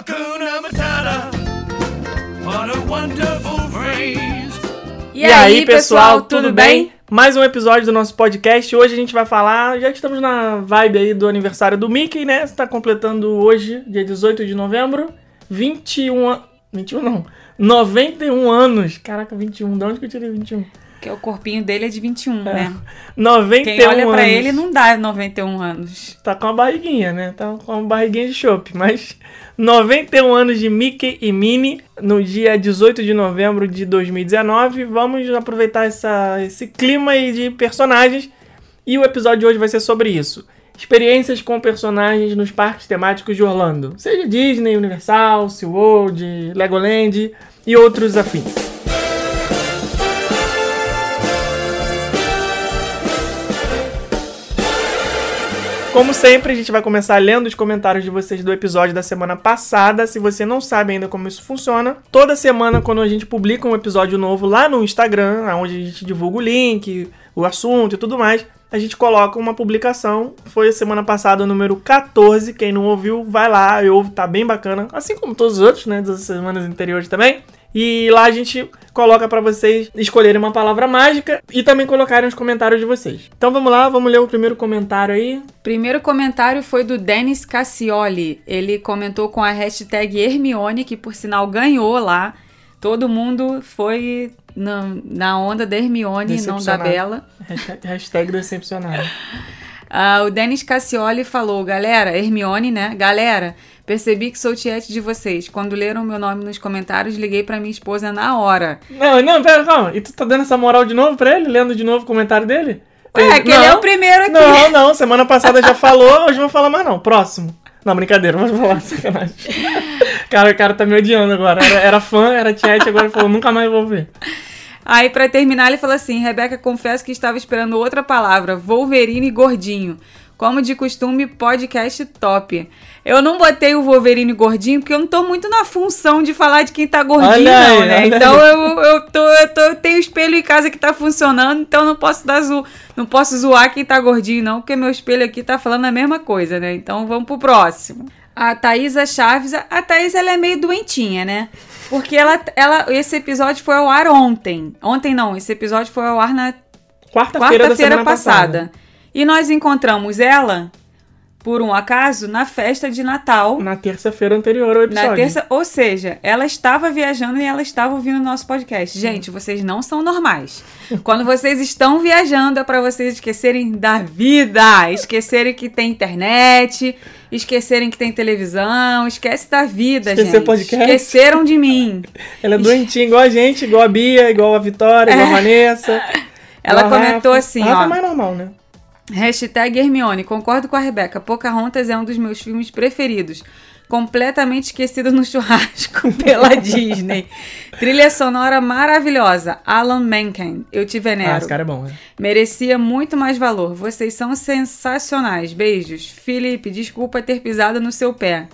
Hakuna Matata. What a wonderful phrase. E, aí, pessoal, tudo bem? Mais um episódio do nosso podcast. Hoje a gente vai falar, já que estamos na vibe aí do aniversário do Mickey, né? Está completando hoje, dia 18 de novembro, 21 an... 21 não, 91 anos. Caraca, 21. De onde que eu tirei 21? Porque o corpinho dele é de 21, É. né? 91 Quem olha pra anos. ele não dá 91 anos. Tá com uma barriguinha, né? Tá com uma barriguinha de chope, mas 91 anos de Mickey e Minnie no dia 18 de novembro de 2019. Vamos aproveitar essa, esse clima aí de personagens e o episódio de hoje vai ser sobre isso. Experiências com personagens nos parques temáticos de Orlando, seja Disney, Universal, SeaWorld, Legoland e outros afins. Como sempre, a gente vai começar lendo os comentários de vocês do episódio da semana passada. Se você não sabe ainda como isso funciona, toda semana, quando a gente publica um episódio novo lá no Instagram, onde a gente divulga o link, o assunto e tudo mais, a gente coloca uma publicação. Foi a semana passada o número 14. Quem não ouviu, vai lá e ouve, tá bem bacana. Assim como todos os outros, né? Das semanas anteriores também. E lá a gente coloca pra vocês escolherem uma palavra mágica e também colocarem os comentários de vocês. Então vamos lá, vamos ler o primeiro comentário aí. Primeiro comentário foi do Denis Cassioli. Ele comentou com a hashtag Hermione, que por sinal ganhou lá. Todo mundo foi na, na onda da Hermione, não da. Bela. Hashtag, hashtag decepcionado. Ah, o Denis Cassioli falou, galera, Hermione, né? Galera, percebi que sou tiete de vocês. Quando leram meu nome nos comentários, liguei pra minha esposa na hora. Não, não, pera, calma. E tu tá dando essa moral de novo pra ele? Lendo de novo o comentário dele? Ué, que ele é o primeiro aqui. Não, não, semana passada já falou, hoje não vou falar mais não. Próximo. Não, brincadeira, vamos falar sacanagem. Cara, o cara tá me odiando agora. Era, era fã, era chat, agora falou, nunca mais vou ver. Aí, pra terminar, ele falou assim: Rebeca, confesso que estava esperando outra palavra, Wolverine gordinho. Como de costume, podcast top. Eu não botei o Wolverine gordinho porque eu não tô muito na função de falar de quem tá gordinho, aí, não, né? Então eu, eu, tô, eu, tô, eu tenho espelho em casa que tá funcionando, então não posso dar zo... não posso zoar quem tá gordinho, não, porque meu espelho aqui tá falando a mesma coisa, né? Então vamos pro próximo. A Thaisa Chaves, a Thaisa ela é meio doentinha, né? Porque ela, ela, esse episódio foi ao ar ontem. Ontem não, esse episódio foi ao ar na Quarta-feira semana passada. passada. E nós encontramos ela, por um acaso, na festa de Natal. Na terça-feira anterior ao episódio. Na terça, ou seja, ela estava viajando e ela estava ouvindo o nosso podcast. Gente, vocês não são normais. Quando vocês estão viajando é para vocês esquecerem da vida, esquecerem que tem internet, esquecerem que tem televisão, esquece da vida, Esquecer gente. podcast. Esqueceram de mim. Ela é doentinha igual a gente, igual a Bia, igual a Vitória, igual a Vanessa. Ela comentou Rafa. assim, A Rafa ó. é mais normal, né? Hashtag Hermione, concordo com a Rebeca. Pocahontas é um dos meus filmes preferidos. Completamente esquecido no churrasco pela Disney. Trilha sonora maravilhosa. Alan Menken. Eu te venero. Ah, esse cara é bom, né? Merecia muito mais valor. Vocês são sensacionais. Beijos. Felipe, desculpa ter pisado no seu pé.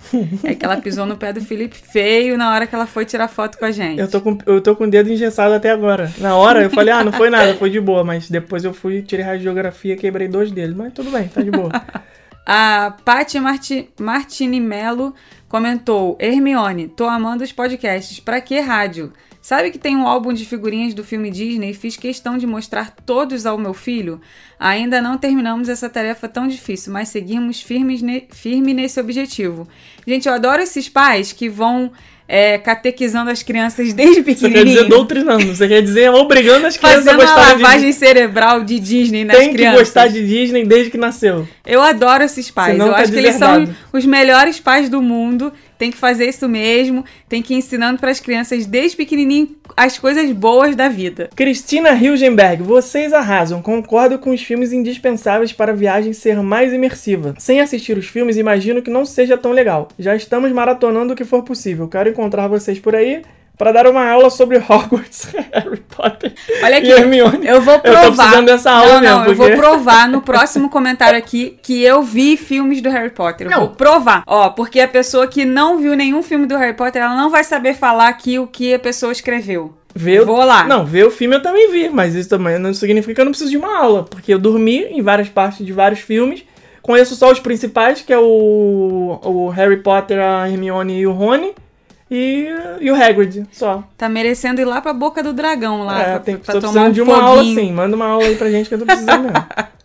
É que ela pisou no pé do Felipe feio na hora que ela foi tirar foto com a gente. Eu tô, com, eu tô com o dedo engessado até agora. Na hora eu falei, ah, não foi nada, foi de boa. Mas depois eu fui, tirei radiografia quebrei dois deles. Mas tudo bem, tá de boa. A Paty Marti, Martini Melo comentou: Hermione, tô amando os podcasts. Pra que rádio? Sabe que tem um álbum de figurinhas do filme Disney e fiz questão de mostrar todos ao meu filho? Ainda não terminamos essa tarefa tão difícil, mas seguimos firmes ne- firme nesse objetivo. Gente, eu adoro esses pais que vão é, catequizando as crianças desde Você quer dizer pequenininho. doutrinando, você quer dizer obrigando as crianças Fazendo a uma gostarem lavagem de cerebral de Disney nas Tem que crianças. gostar de Disney desde que nasceu. Eu adoro esses pais. Senão eu tá acho que eles são os melhores pais do mundo. Tem que fazer isso mesmo. Tem que ir ensinando para as crianças desde pequenininho as coisas boas da vida. Cristina Hilgenberg, vocês arrasam. Concordo com os filmes indispensáveis para a viagem ser mais imersiva. Sem assistir os filmes, imagino que não seja tão legal. Já estamos maratonando o que for possível. Quero encontrar vocês por aí para dar uma aula sobre Hogwarts, Harry Potter Olha aqui, e Hermione. eu vou Eu provar. tô precisando dessa aula não, não, mesmo, eu vou porque- provar no próximo comentário aqui que eu vi filmes do Harry Potter. Eu Não. vou provar. Ó, porque a pessoa que não viu nenhum filme do Harry Potter, ela não vai saber falar aqui o que a pessoa escreveu. Ver o- Vou lá. Não, ver o filme eu também vi, mas isso também não significa que eu não preciso de uma aula, porque eu dormi em várias partes de vários filmes Conheço só os principais, que é o, o Harry Potter, a Hermione e o Rony. E, e o Hagrid, só. Tá merecendo ir lá pra boca do dragão lá. é, pra, tem, pra tô tomar precisando um de uma aula foguinho. sim. Manda uma aula aí pra gente que eu tô precisando mesmo.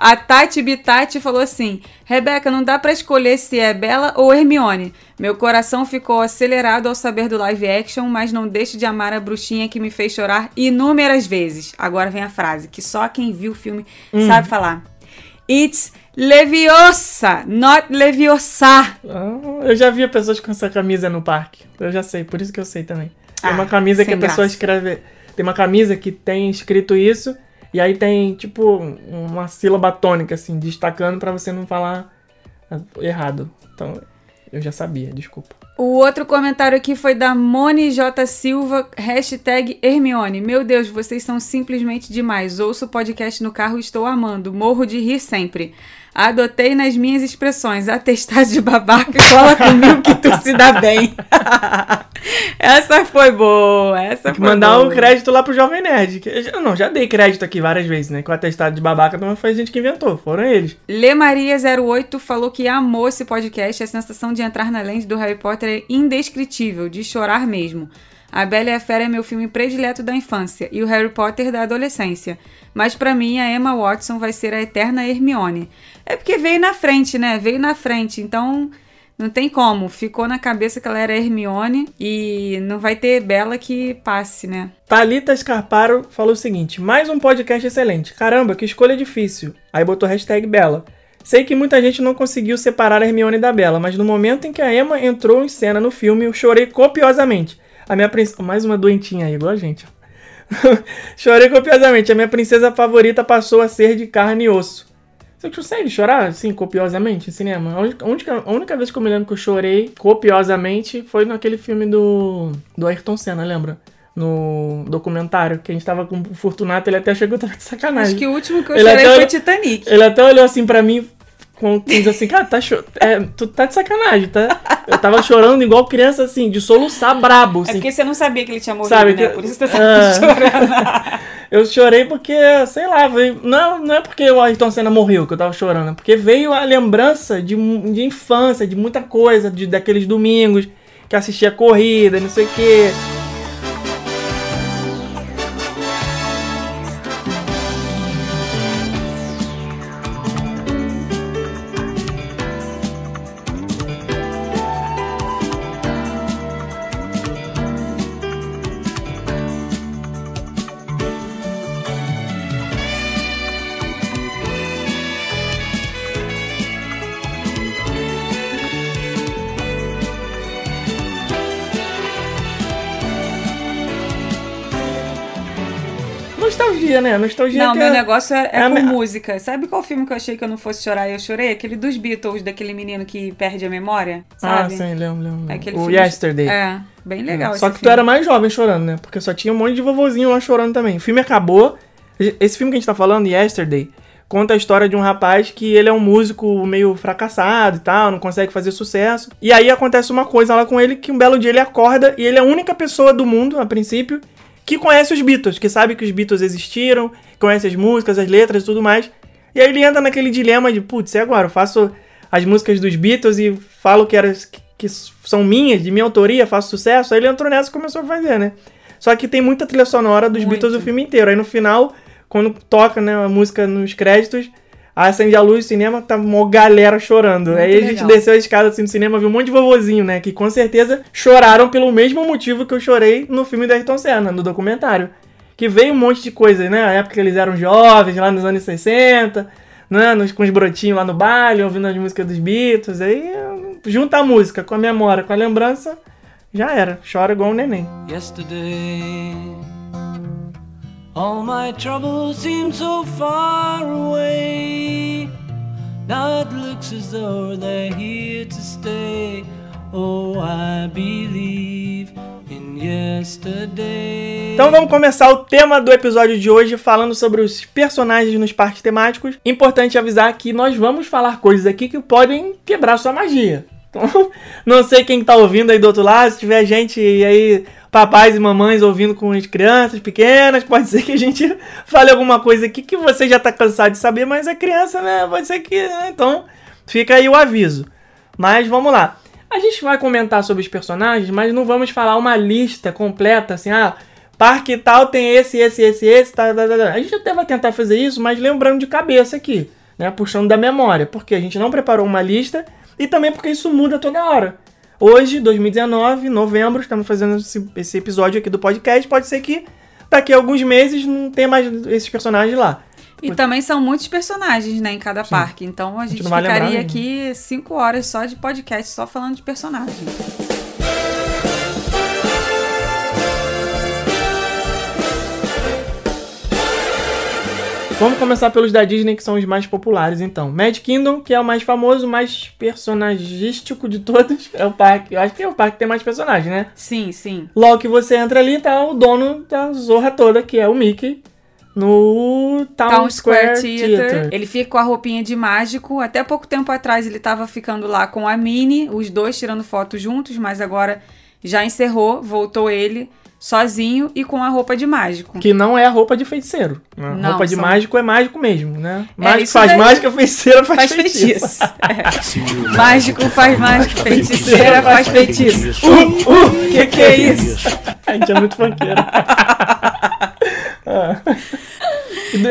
A Tati Bitati falou assim: Rebeca, não dá pra escolher se é Bela ou Hermione. Meu coração ficou acelerado ao saber do live action, mas não deixo de amar a bruxinha que me fez chorar inúmeras vezes. Agora vem a frase que só quem viu o filme Hum. sabe falar. It's Leviosa, not Leviosa. Ah, eu já vi pessoas com essa camisa no parque. Eu já sei, por isso que eu sei também. Tem Ah, uma camisa que a sem pessoa graça. escreve. Tem uma camisa que tem escrito isso, e aí tem, tipo, uma sílaba tônica, assim, destacando pra você não falar ah, errado. Então, eu já sabia, desculpa. O outro comentário aqui foi da Moni J. Silva, hashtag Hermione. Meu Deus, vocês são simplesmente demais. Ouço o podcast no carro e estou amando. Morro de rir sempre. Adotei nas minhas expressões. Atestado de babaca cola comigo que tu se dá bem. essa foi boa. Essa Tem que foi mandar boa. um crédito lá pro Jovem Nerd. que eu já- não, já dei crédito aqui várias vezes, né? Que o atestado de babaca não foi a gente que inventou, foram eles. Lê Maria08 falou que amou esse podcast. A sensação de entrar na lente do Harry Potter é indescritível, de chorar mesmo. A Bela e a Fera é meu filme predileto da infância e o Harry Potter da adolescência. Mas pra mim a Emma Watson vai ser a eterna Hermione. É porque veio na frente, né? Veio na frente, então não tem como. Ficou na cabeça que ela era Hermione e não vai ter Bela que passe, né? Thalita Scarparo falou o seguinte: mais um podcast excelente. Caramba, que escolha difícil. Aí botou hashtag Bela. Sei que muita gente não conseguiu separar a Hermione da Bela, mas no momento em que a Emma entrou em cena no filme, eu chorei copiosamente. A minha princesa. Mais uma doentinha aí, igual a gente. chorei copiosamente. A minha princesa favorita passou a ser de carne e osso. Você consegue chorar, assim, copiosamente em cinema? A única, a única, vez que eu me lembro que eu chorei copiosamente foi naquele filme do, do Ayrton Senna, lembra? No documentário, que a gente tava com o Fortunato, ele até chegou tava de sacanagem. Acho que o último que eu Ele chorei foi olhou- Titanic. Ele até olhou assim pra mim, com, diz assim, cara, tá é, tu tá de sacanagem, tá? Eu tava chorando igual criança, assim, de soluçar brabo, É assim. porque você não sabia que ele tinha morrido, Sabe, né? Por isso você tava Ah. chorando. Eu chorei porque, sei lá, veio, não, não é porque o Ayrton Senna morreu que eu tava chorando, é porque veio a lembrança de, de infância, de muita coisa, de, daqueles domingos que assistia corrida, não sei o quê. Né? Nostalgia Não, meu é- negócio é, é é a com me- música. Sabe qual filme que eu achei que eu não fosse chorar e eu chorei? Aquele dos Beatles, daquele menino que perde a memória, Ah, sabe? sim, lembro, lembro. lembro. Aquele o filme- Yesterday. É, bem legal Só que tu filme. era mais jovem chorando, né? Porque só tinha um monte de vovozinho lá chorando também. O filme acabou. Esse filme que a gente tá falando, Yesterday, conta a história de um rapaz que ele é um músico meio fracassado e tal, não consegue fazer sucesso. E aí acontece uma coisa lá com ele que um belo dia ele acorda e ele é a única pessoa do mundo, a princípio, que conhece os Beatles, que sabe que os Beatles existiram, conhece as músicas, as letras e tudo mais. E aí ele entra naquele dilema de, putz, e agora? Eu faço as músicas dos Beatles e falo que, eram, que, que são minhas, de minha autoria, faço sucesso. Aí ele entrou nessa e começou a fazer, né? Só que tem muita trilha sonora dos Muito. Beatles o filme inteiro. Aí no final, quando toca né, a música nos créditos, acende a luz do cinema, tá uma galera chorando. Muito aí a gente legal. desceu a escada assim no cinema, viu um monte de vovozinho, né? Que com certeza choraram pelo mesmo motivo que eu chorei no filme da Ayrton Senna, no documentário. Que veio um monte de coisa, né? A época que eles eram jovens, lá nos anos 60, né? Nos, com os brotinhos lá no baile, ouvindo as músicas dos Beatles. Aí junta a música com a memória, com a lembrança, já era. Chora igual um neném. Yesterday, all my troubles seem so far away. Now it looks as though they're here to stay. Oh, I believe in yesterday. Então vamos começar o tema do episódio de hoje falando sobre os personagens nos parques temáticos. Importante avisar que nós vamos falar coisas aqui que podem quebrar sua magia. Então, não sei quem tá ouvindo aí do outro lado, se tiver gente aí papais e mamães ouvindo com as crianças pequenas. Pode ser que a gente fale alguma coisa aqui que você já tá cansado de saber, mas é criança, né? Pode ser que. Né? Então, fica aí o aviso. Mas vamos lá. A gente vai comentar sobre os personagens, mas não vamos falar uma lista completa, assim, ah, parque tal tem esse, esse, esse, esse, tá, tá, tá, tá. A gente até vai tentar fazer isso, mas lembrando de cabeça aqui, né? Puxando da memória, porque a gente não preparou uma lista e também porque isso muda toda hora. Hoje, 2019, novembro, estamos fazendo esse, esse episódio aqui do podcast. Pode ser que daqui a alguns meses não tenha mais esses personagens lá. E também são muitos personagens, né, em cada parque. Então a gente, vai lembrar ficaria mesmo. aqui cinco horas só de podcast, só falando de personagens. Vamos começar pelos da Disney, que são os mais populares, então. Mad Kingdom, que é o mais famoso, mais personagístico de todos. É o parque. Eu acho que é o parque que tem mais personagens, né? Sim, sim. Logo que você entra ali, tá o dono da zorra toda, que é o Mickey, no Town, Town Square, Square Theater. Theater. Ele fica com a roupinha de mágico. Até pouco tempo atrás ele tava ficando lá com a Minnie, os dois tirando foto juntos, mas agora já encerrou, voltou ele sozinho e com a roupa de mágico. Que não é a roupa de feiticeiro. né? Não, roupa de são- mágico é mágico mesmo, né? É, Mágico isso faz daí- mágica, feiticeira faz, Faz feitiço. feitiço. É. Mágico faz mágico, feiticeira faz feitiço. Uh, uh, que que é isso? A gente é muito funkeiro.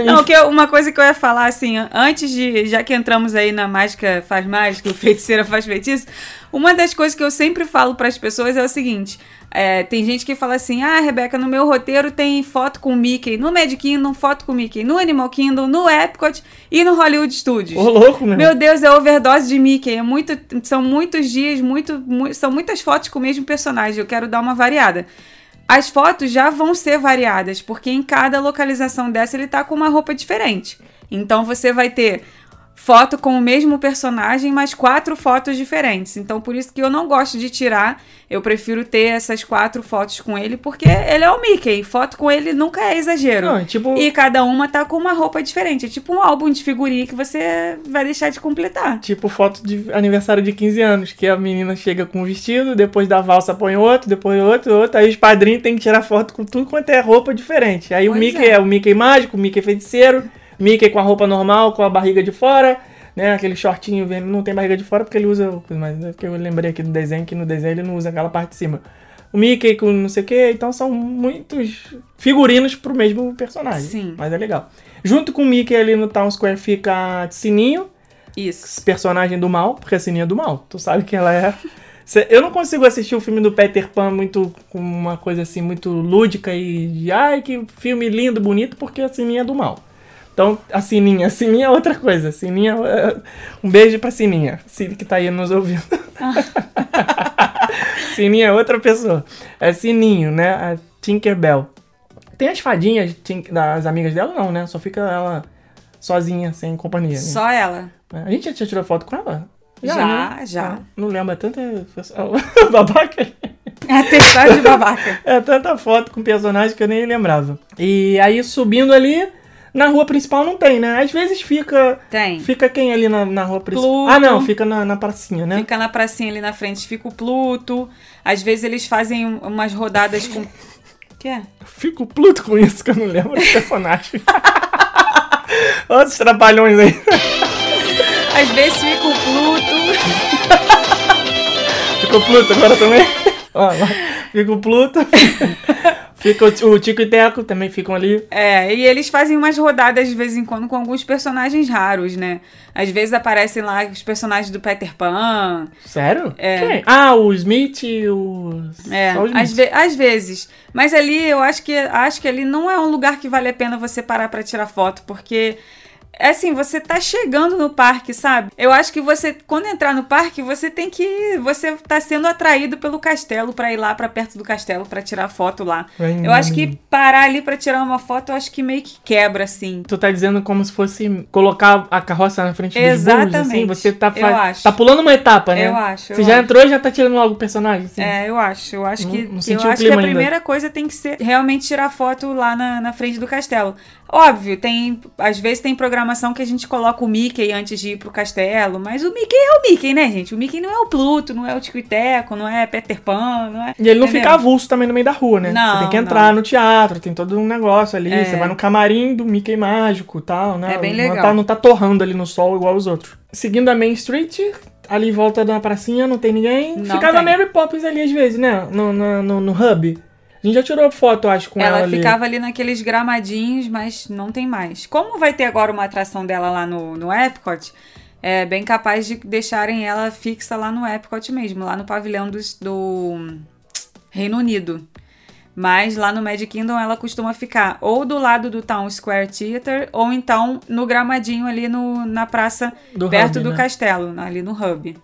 Não, que eu- uma coisa que eu ia falar, assim, antes de. Já que entramos aí na mágica faz mágica, o feiticeira faz feitiço, uma das coisas que eu sempre falo para as pessoas é o seguinte: é, tem gente que fala assim, ah, Rebeca, no meu roteiro tem foto com o Mickey, no Mad Kingdom, foto com o Mickey, no Animal Kingdom, no Epcot e no Hollywood Studios. Ô, louco, meu. Meu Deus, é overdose de Mickey. É muito, são muitos dias, muito, mu- são muitas fotos com o mesmo personagem. Eu quero dar uma variada. As fotos já vão ser variadas, porque em cada localização dessa ele tá com uma roupa diferente. Então você vai ter foto com o mesmo personagem, mas quatro fotos diferentes. Então por isso que eu não gosto de tirar. Eu prefiro ter essas quatro fotos com ele, porque ele é o Mickey. Foto com ele nunca é exagero. Não, tipo- E cada uma tá com uma roupa diferente. É tipo um álbum de figurinha que você vai deixar de completar. Tipo foto de aniversário de 15 anos, que a menina chega com um vestido, depois da valsa põe outro, depois outro, outro, aí os padrinhos têm que tirar foto com tudo quanto é roupa diferente. Aí o Pois Mickey é. é. o Mickey mágico, o Mickey feiticeiro, Mickey com a roupa normal, com a barriga de fora, né? Aquele shortinho vermelho, não tem barriga de fora porque ele usa, mas é porque eu lembrei aqui do desenho que no desenho ele não usa aquela parte de cima. O Mickey com não sei o que, então são muitos figurinos pro mesmo personagem. Sim. Mas é legal. Junto com o Mickey ali no Town Square fica Sininho, Isso. personagem do mal, porque a Sininha é do mal. Tu sabe que ela é. Eu não consigo assistir o filme do Peter Pan muito com uma coisa assim, muito lúdica e de ai, que filme lindo, bonito, porque a Sininha é do mal. Então, a Sininha, a Sininha é outra coisa. Sininha, é- um beijo pra Sininha, Cine que tá aí nos ouvindo. Sininha é outra pessoa. É Sininho, né? A Tinkerbell. Tem as fadinhas das amigas dela, não, né? Só fica ela sozinha, sem companhia. né? Só ela. A gente já tirou foto com ela? Já, né? já. Ah, Não lembro, é tanta babaca. É atestado de babaca. É tanta foto com personagem que eu nem lembrava. E aí subindo ali, na rua principal não tem, né? Às vezes fica. Tem. Fica quem ali na, na rua principal? Pluto. Ah, não, fica na, na pracinha, né? Fica na pracinha ali na frente, fica o Pluto. Às vezes eles fazem um- umas rodadas com. que é? Fico pluto com isso, que eu não lembro do personagem. Olha os trapalhões aí. Às vezes fica o Pluto. Ficou Pluto agora também? Lá. Fica o Pluto. Fica o, o Tico e Teco, também ficam ali. É, e eles fazem umas rodadas de vez em quando com alguns personagens raros, né? Às vezes aparecem lá os personagens do Peter Pan. Sério? É. Quem? Ah, o Smith e os. É, Só os às, ve- às vezes. Mas ali eu acho que acho que ali não é um lugar que vale a pena você parar pra tirar foto, porque é assim, você tá chegando no parque, sabe? Eu acho que você quando entrar no parque, você tem que você tá sendo atraído pelo castelo pra ir lá pra perto do castelo pra tirar foto lá. Vai, Eu acho que parar ali pra tirar uma foto, eu acho que meio que quebra assim. Tu tá dizendo como se fosse colocar a carroça na frente dos burros, assim? Exatamente. Você tá, Eu acho. tá pulando uma etapa, né? Eu acho, Você eu já acho. entrou e já tá tirando logo o personagem, assim? É, eu acho. Eu acho Não- que, não eu acho que a ainda. primeira coisa tem que ser realmente tirar foto lá na, na frente do castelo. Óbvio, tem. Às vezes tem programação que a gente coloca o Mickey antes de ir pro castelo, mas o Mickey é o Mickey, né, gente? O Mickey não é o Pluto, não é o Tico e Teco, não é Peter Pan, não é. E ele não entendeu? fica avulso também no meio da rua, né? Não, você tem que entrar não. no teatro, tem todo um negócio ali. É. Você vai no camarim do Mickey mágico e tal, né? É bem Não legal. tá, não tá torrando ali no sol igual os outros. Seguindo a Main Street, ali em volta da pracinha não tem ninguém. Não Ficava tem. Mary Poppins ali às vezes, né? No, no, no, no hub. A gente já tirou foto, acho, com ela, Ela ali. ficava ali naqueles gramadinhos, mas não tem mais. Como vai ter agora uma atração dela lá no, no Epcot, é bem capaz de deixarem ela fixa lá no Epcot mesmo, lá no pavilhão dos- do Reino Unido. Mas lá no Magic Kingdom ela costuma ficar ou do lado do Town Square Theater, ou então no gramadinho ali no, na praça, Do perto hub, do né? castelo, ali no hub.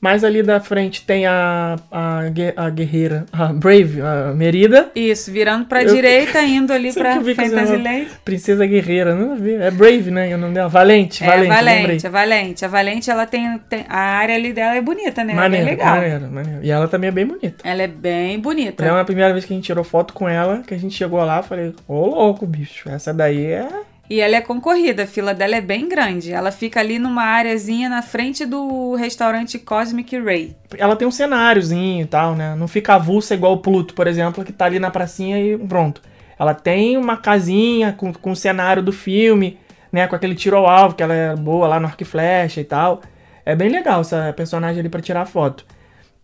Mais ali da frente tem a, a, a guerreira, a Brave, a Merida. Isso, virando pra Eu- direita, indo ali pra. Fantasyland. Princesa Guerreira, não vi. É Brave, né? O nome dela. Valente, É, Valente. Valente, a Valente. A Valente, ela tem, tem- A área ali dela é bonita, né? Maneiro, é bem legal. maneiro, maneiro. E ela também é bem bonita. Ela é bem bonita. É uma primeira vez que a gente tirou foto com ela, que a gente chegou lá, falei, ô louco, bicho, essa daí é. E ela é concorrida, a fila dela é bem grande. Ela fica ali numa areazinha na frente do restaurante Cosmic Ray. Ela tem um cenáriozinho e tal, né? Não fica avulsa igual o Pluto, por exemplo, que tá ali na pracinha e pronto. Ela tem uma casinha com, com o cenário do filme, né? Com aquele tiro ao alvo, que ela é boa lá no arco e flecha e tal. É bem legal essa personagem ali pra tirar foto.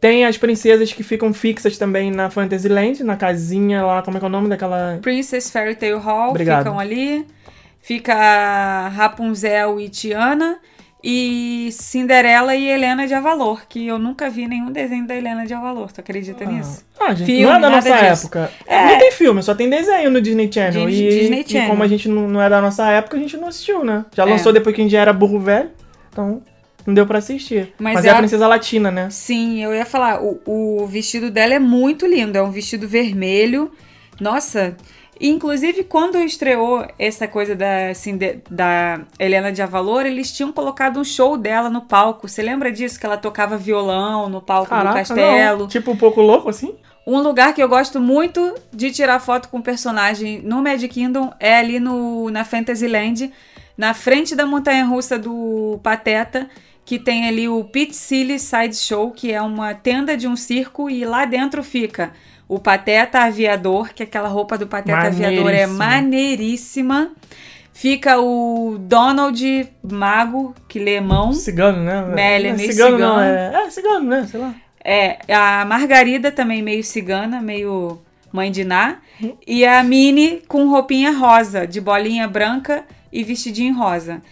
Tem as princesas que ficam fixas também na Fantasyland, na casinha lá, como é que é o nome daquela. Princess Fairy Tale Hall Obrigado. ficam ali. Fica Rapunzel e Tiana. E Cinderela e Helena de Avalor, que eu nunca vi nenhum desenho da Helena de Avalor. Tu acredita nisso? Ah, gente, Filme, não é da nossa disso. época. É. Não tem filme, só tem desenho no Disney Channel. Dis- e, Disney e Channel. como a gente não, não é da nossa época, a gente não assistiu, né? Já É. lançou depois que a gente já era burro velho, então não deu pra assistir. Mas Mas, é é a- a princesa latina, né? Sim, eu ia falar, o, o vestido dela é muito lindo, é um vestido vermelho. Nossa, inclusive quando estreou essa coisa da, Cinde- da Helena de Avalor, eles tinham colocado um show dela no palco. Você lembra disso? Que ela tocava violão no palco do Caraca, castelo. não. Tipo, um pouco louco, assim? Um lugar que eu gosto muito de tirar foto com personagem no Magic Kingdom é ali no, na Fantasyland, na frente da montanha russa do Pateta, que tem ali o Pit Silly Side Show, que é uma tenda de um circo, e lá dentro fica o Pateta Aviador, que aquela roupa do Pateta Aviador é maneiríssima. Fica o Donald Mago, que lê mão. Cigano, né? É, ele é Não meio cigano. Não, cigano. é, é cigano, né? Sei lá. É, a Margarida também meio cigana, meio mãe de Ná. Uhum. E a Minnie com roupinha rosa, de bolinha branca e vestidinho rosa.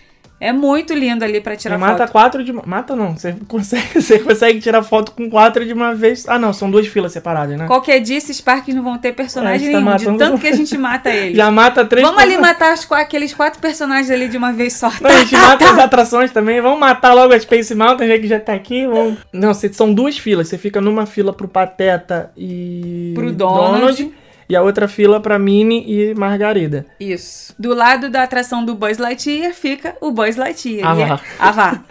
É muito lindo ali pra tirar E mata foto. quatro de. Mata não. Você consegue, você consegue tirar foto com quatro de uma vez. Ah, não. São duas filas separadas, né? Qualquer dia esses parques não vão ter É, personagem gente tá nenhum, de matando- tanto que a gente mata eles. Já mata três Vamos ali matar qua- aqueles quatro personagens ali de uma vez só. Não, a gente mata as atrações também. Vamos matar logo a Space Mountain, já que já tá aqui. Vamos... Não, são duas filas. Você fica numa fila pro Pateta e. Pro Donald. E a outra fila pra Minnie e Margarida. Isso. Do lado da atração do Buzz Lightyear fica o Buzz Lightyear. Ah, é- vá. Ah, vá.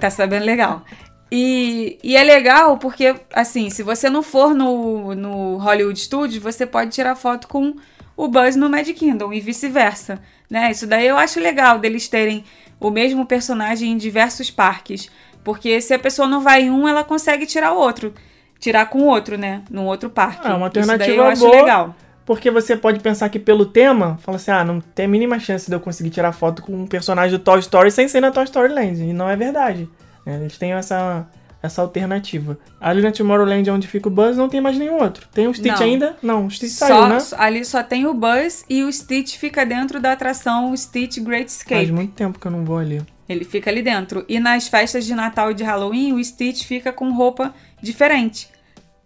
Tá sabendo legal. E, e é legal porque, assim, se você não for no, no Hollywood Studios, você pode tirar foto com o Buzz no Magic Kingdom e vice-versa, né? Isso daí eu acho legal deles terem o mesmo personagem em diversos parques. Porque se a pessoa não vai em um, ela consegue tirar o outro. Tirar com outro, né? Num outro parque. É uma Isso daí alternativa eu acho boa. legal. Porque você pode pensar que pelo tema, fala assim, ah, não tem a mínima chance de eu conseguir tirar foto com um personagem do Toy Story sem ser na Toy Story Land. E não é verdade. É, eles têm essa, essa alternativa. Ali na Tomorrowland, onde fica o Buzz, não tem mais nenhum outro. Tem o Stitch Não. ainda? Não, o Stitch Só, saiu, né? Ali só tem o Buzz e o Stitch fica dentro da atração Stitch Great Faz Escape. muito tempo que eu não vou ali. Ele fica ali dentro. E nas festas de Natal e de Halloween, o Stitch fica com roupa diferente.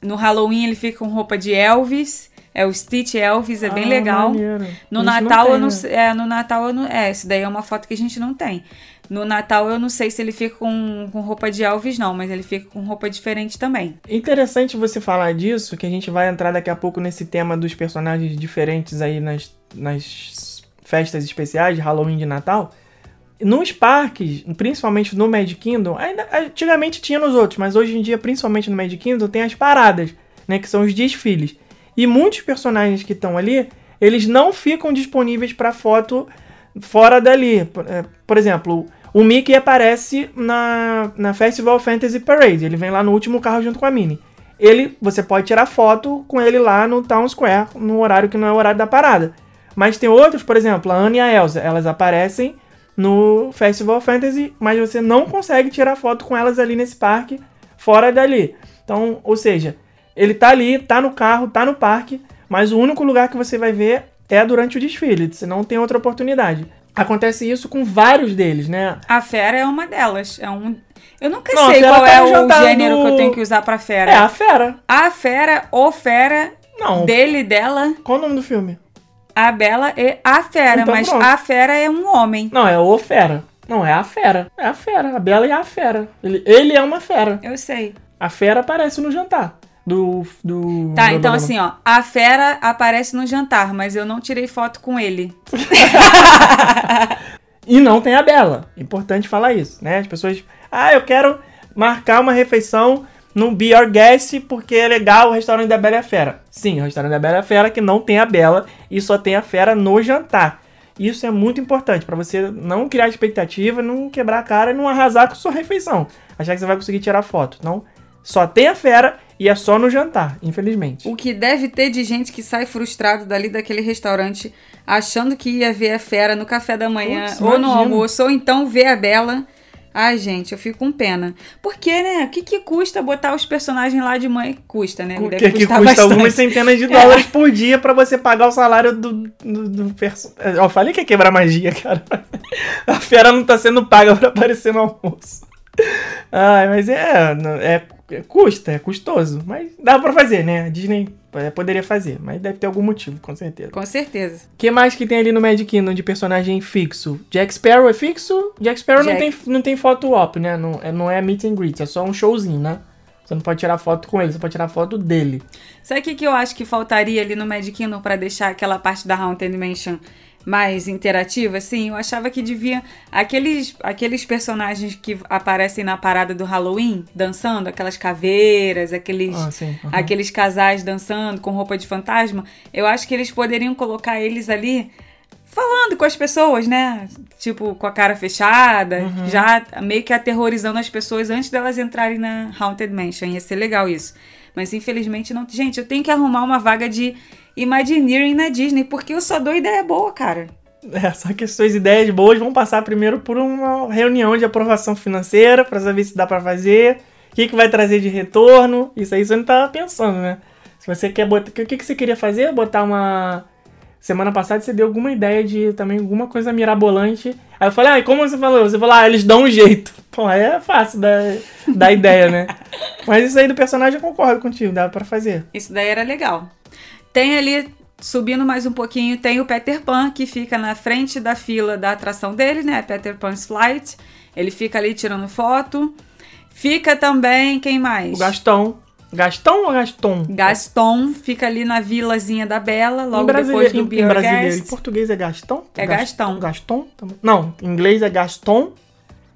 No Halloween ele fica com roupa de Elvis. É o Stitch Elvis, é bem Ah, legal. maneiro. No Isso Natal tem, eu não né? sei. É, no Natal eu não. É, isso daí é uma foto que a gente não tem. No Natal eu não sei se ele fica com, com roupa de Elvis, não, mas ele fica com roupa diferente também. Interessante você falar disso, que a gente vai entrar daqui a pouco nesse tema dos personagens diferentes aí nas, nas festas especiais de Halloween e de Natal. Nos parques, principalmente no Magic Kingdom, ainda antigamente tinha nos outros, mas hoje em dia, principalmente no Magic Kingdom, tem as paradas, né, que são os desfiles. E muitos personagens que estão ali, eles não ficam disponíveis para foto fora dali. Por, é, por exemplo, o Mickey aparece na, na Festival Fantasy Parade. Ele vem lá no último carro junto com a Minnie. Ele, você pode tirar foto com ele lá no Town Square, no horário que não é o horário da parada. Mas tem outros, por exemplo, a Anne e a Elsa, elas aparecem no Festival Fantasy, mas você não consegue tirar foto com elas ali nesse parque, fora dali. Então, ou seja, ele tá ali, tá no carro, tá no parque, mas o único lugar que você vai ver é durante o desfile, você não tem outra oportunidade. Acontece isso com vários deles, né? A fera é uma delas. É um. Eu nunca Não, sei qual tá é o gênero do- que eu tenho que usar pra fera. É a fera. A fera, o fera, Não. dele, dela, Qual o nome do filme? A Bela e a fera. Então mas pronto. a fera é um homem. Não, é o fera. Não, é a fera. É a fera. A Bela e a fera. Ele, ele é uma fera. Eu sei. A fera aparece no jantar. Do. do Tá, do- então do- assim, ó. A fera aparece no jantar, mas eu não tirei foto com ele. E não tem a Bela. Importante falar isso, né? As pessoas. Ah, eu quero marcar uma refeição no Be Our Guest porque é legal o restaurante da Bela e a Fera. Sim, o restaurante da Bela e a Fera que não tem a Bela e só tem a Fera no jantar. Isso é muito importante pra você não criar expectativa, não quebrar a cara e não arrasar com sua refeição. Achar que você vai conseguir tirar foto. Não, só tem a Fera e é só no jantar, infelizmente. O que deve ter de gente que sai frustrado dali daquele restaurante, achando que ia ver a fera no café da manhã, Putz, ou no almoço, ou então ver a Bela. Ai, gente, eu fico com pena. Porque, né? O que, que custa botar os personagens lá de mãe? Custa, né? O que, que custa bastante. algumas centenas de dólares por dia pra você pagar o salário do, do, do personagem. Eu falei que ia quebrar magia, cara. A fera não tá sendo paga pra aparecer no almoço. Ai, mas é, não- é, é custa, é custoso. Mas dá pra fazer, né? A Disney é, poderia fazer, mas deve ter algum motivo, com certeza. Com certeza. O que mais que tem ali no Magic Kingdom de personagem fixo? Jack Sparrow é fixo? Jack Sparrow Não, Jack. tem, não tem foto op, né? Não é, não é meet and greet, é só um showzinho, né? Você não pode tirar foto com ele, você pode tirar foto dele. Sabe o que, que eu acho que faltaria ali no Magic Kingdom pra deixar aquela parte da Haunted Mansion mais interativa? Assim, eu achava que devia... Aqueles, aqueles personagens que aparecem na parada do Halloween, dançando, aquelas caveiras, aqueles... Ah, sim. aham. aqueles casais dançando com roupa de fantasma, eu acho que eles poderiam colocar eles ali falando com as pessoas, né? Tipo, com a cara fechada, Uhum. já meio que aterrorizando as pessoas antes delas entrarem na Haunted Mansion. Ia ser legal isso. Mas infelizmente não. Gente, eu tenho que arrumar uma vaga de Imagineering na Disney, porque eu só dou ideia boa, cara. É, só que suas ideias boas vão passar primeiro por uma reunião de aprovação financeira pra saber se dá pra fazer, o que, que vai trazer de retorno. Isso aí você não tá pensando, né? Se você quer botar. O que, que você queria fazer? Botar uma. Semana passada você deu alguma ideia de também alguma coisa mirabolante. Aí eu falei, ah, e como você falou? Você falou, ah, eles dão um jeito. Pô, aí é fácil dar, dar ideia, né? Mas isso aí do personagem eu concordo contigo, dá pra fazer. Isso daí era legal. Tem ali, subindo mais um pouquinho, tem o Peter Pan, que fica na frente da fila da atração dele, né? Peter Pan's Flight. Ele fica ali tirando foto. Fica também, quem mais? O Gastão. Gastão ou Gaston? Gaston fica ali na vilazinha da Bela, logo depois do em- em brasileiro. Em português é Gastão? É Gas- Gastão. Gaston? Não, em inglês é Gaston.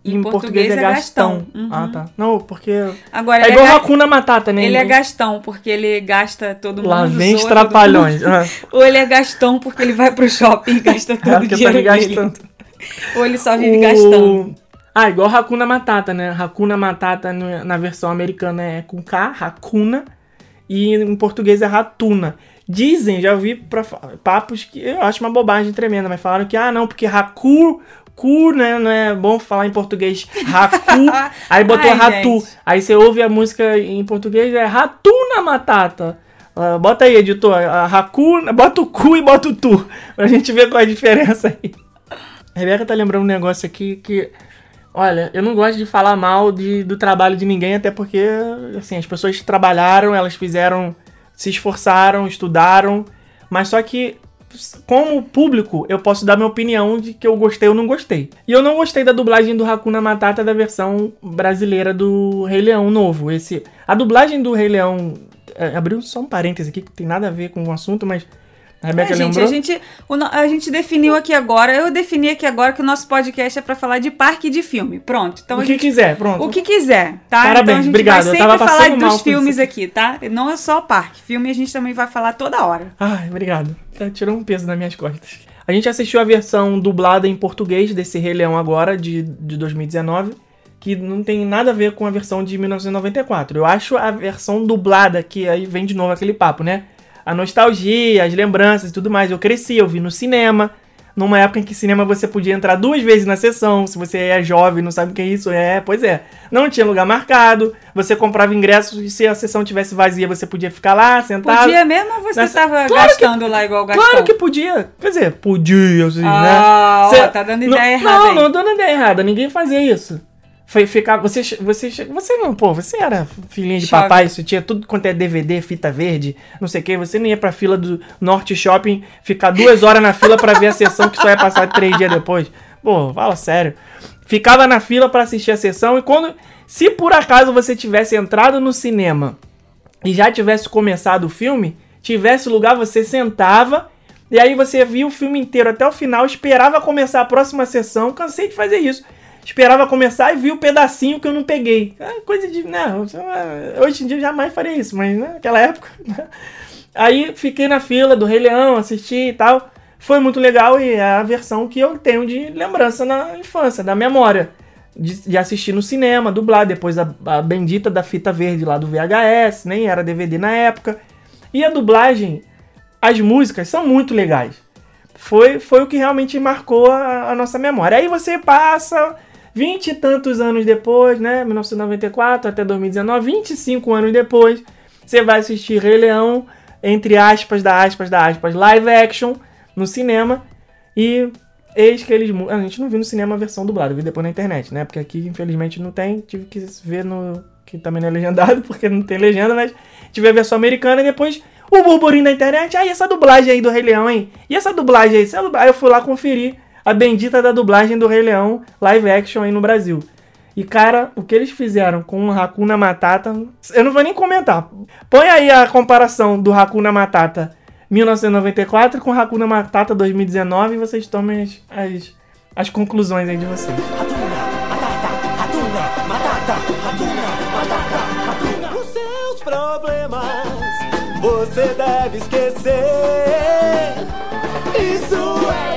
E Em português, português é é Gastão. Gastão. Uhum. Ah, tá. Não, porque. Agora, é ele, igual é, ga- Hakuna Matata, né? ele é Gastão, porque ele gasta todo mundo. Lá vem os zoa todo trapalhões. mundo. Ah, Ou ele é Gastão porque ele vai pro shopping e gasta todo é o porque tá dinheiro dele. gastando. Ou ele só vive O- gastando. Ah, igual Hakuna Matata, né? Hakuna Matata na versão americana é com K, Hakuna. E em português é Ratuna. Dizem, já ouvi pra, papos que eu acho uma bobagem tremenda, mas falaram que, ah, não, porque Haku, cu, né? Não é bom falar em português Haku. aí botou Ai, Ratu. gente. Aí você ouve a música em português, é Ratuna Matata. Ah, bota aí, editor. A Hakuna, bota o cu e bota o tu. Pra gente ver qual é a diferença aí. A Rebeca tá lembrando um negócio aqui que. Olha, eu não gosto de falar mal de, do trabalho de ninguém, até porque, assim, as pessoas trabalharam, elas fizeram, se esforçaram, estudaram, mas só que, como público, eu posso dar minha opinião de que eu gostei ou não gostei. E eu não gostei da dublagem do Hakuna Matata da versão brasileira do Rei Leão novo. Esse, a dublagem do Rei Leão. É, abriu só um parêntese aqui que tem nada a ver com o assunto, mas A Rebeca É, gente, lembrou? a gente, o a gente definiu aqui agora, eu defini aqui agora que o nosso podcast é pra falar de parque e de filme. Pronto. Então o que gente quiser, pronto. O que quiser, tá? Parabéns, então a gente obrigado. Eu vai tava sempre falar passando mal dos filmes aqui, tá? Não é só parque. Filme a gente também vai falar toda hora. Ai, obrigado. Tá, Tirou um peso das minhas costas. A gente assistiu a versão dublada em português desse Rei Leão agora, de, de 2019, que não tem nada a ver com a versão de 1994. Eu acho a versão dublada, que aí vem de novo aquele papo, né? A nostalgia, as lembranças e tudo mais. Eu cresci, eu vi no cinema. Numa época em que cinema você podia entrar duas vezes na sessão. Se você é jovem, não sabe o que é isso, é, pois é. Não tinha lugar marcado. Você comprava ingressos e se a sessão tivesse vazia, você podia ficar lá, sentado. Podia mesmo ou você Nessa- tava Claro que- gastando lá igual gastou? Claro que podia. Quer dizer, podia, assim, Ah, né? ó, tá dando não, ideia errada Não, aí. não dando ideia errada. Ninguém fazia isso. Foi ficar. Você, você, você não, pô, você era filhinha de Chove. papai, você tinha tudo quanto é DVD, fita verde, não sei o que. Você não ia pra fila do Norte Shopping ficar duas horas na fila pra ver a sessão que só ia passar três dias depois. Pô, fala sério. Ficava na fila pra assistir a sessão e quando. Se por acaso você tivesse entrado no cinema e já tivesse começado o filme, tivesse lugar, você sentava e aí você via o filme inteiro até o final, esperava começar a próxima sessão, cansei de fazer isso. Esperava começar e vi o pedacinho que eu não peguei. É coisa de. Né, hoje em dia jamais faria isso, mas né, naquela época. né. Aí fiquei na fila do Rei Leão, assisti e tal. Foi muito legal e é a versão que eu tenho de lembrança na infância, da memória. De, de assistir no cinema, dublar, depois a, a bendita da fita verde lá do VHS, nem era DVD na época. E a dublagem, as músicas são muito legais. Foi, foi o que realmente marcou a, a nossa memória. Aí você passa vinte e tantos anos depois, né? 1994 até 2019, 25 anos depois, você vai assistir Rei Leão, entre aspas, da aspas, da aspas, live action no cinema. E eis que eles. A gente não viu no cinema a versão dublada, vi depois na internet, né? Porque aqui, infelizmente, não tem. Tive que ver no. Que também não é legendado, porque não tem legenda, mas tive a versão americana e depois o burburinho da internet. Ah, e essa dublagem aí do Rei Leão, hein? E essa dublagem aí? Aí eu fui lá conferir a bendita da dublagem do Rei Leão live action aí no Brasil. E, cara, o que eles fizeram com o Hakuna Matata, eu não vou nem comentar. Põe aí a comparação do Hakuna Matata 1994 com Hakuna Matata 2019 e vocês tomem as, as, as conclusões aí de vocês. Os seus problemas você deve esquecer. Isso é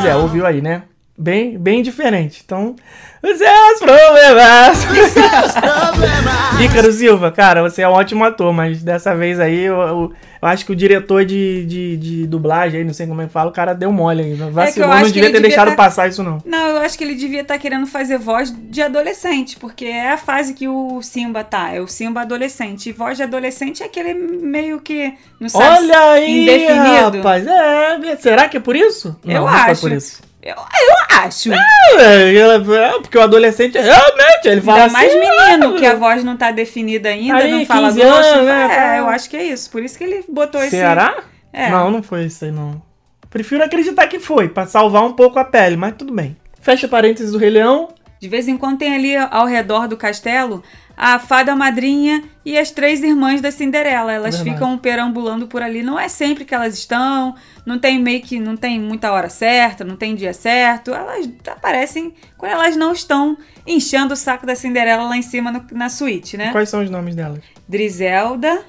Pois é, ouviu aí, né? Bem, bem diferente. Então, os seus problemas. Seus problemas. Ícaro Silva, cara, você é um ótimo ator, mas dessa vez aí eu, eu- eu acho que o diretor de, de, de dublagem, aí, não sei como é que fala, o cara deu mole aí. Vacilou, acho não devia ter devia deixado tá- passar isso não. Não, eu acho que ele devia estar querendo fazer voz de adolescente, porque é a fase que o Simba tá. É o Simba adolescente. E voz de adolescente é aquele meio que. Não sabe Olha aí, indefinido. rapaz. É, será que é por isso? Eu não, acho. Não foi por isso. Eu, eu acho. É, é, porque o adolescente, realmente, ele fala Ainda mais assim, menino, ah, que a voz não tá definida ainda, Ali, não fala 15 grosso. anos, né, É, tá. eu acho que é isso. Por isso que ele botou esse. Será? É. Não, não foi isso aí, não. Prefiro acreditar que foi, pra salvar um pouco a pele, mas tudo bem. Fecha parênteses do Rei Leão. De vez em quando tem ali ao redor do castelo a fada madrinha e as três irmãs da Cinderela. Elas Verdade. ficam perambulando por ali. Não é sempre que elas estão, não tem meio que não tem muita hora certa, não tem dia certo. Elas aparecem quando elas não estão enchendo o saco da Cinderela lá em cima no- na suíte, né? Quais são os nomes delas? Driselda,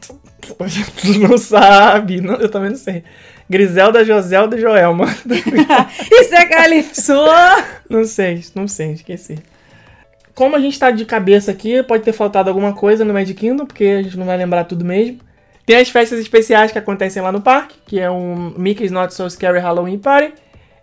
Tu não sabe, não- eu também não sei. Griselda, Joselda e Joelma. isso é Calypso! não sei, não sei, esqueci. Como a gente tá de cabeça aqui, pode ter faltado alguma coisa no Magic Kingdom, porque a gente não vai lembrar tudo mesmo. Tem as festas especiais que acontecem lá no parque, que é o Mickey's Not So Scary Halloween Party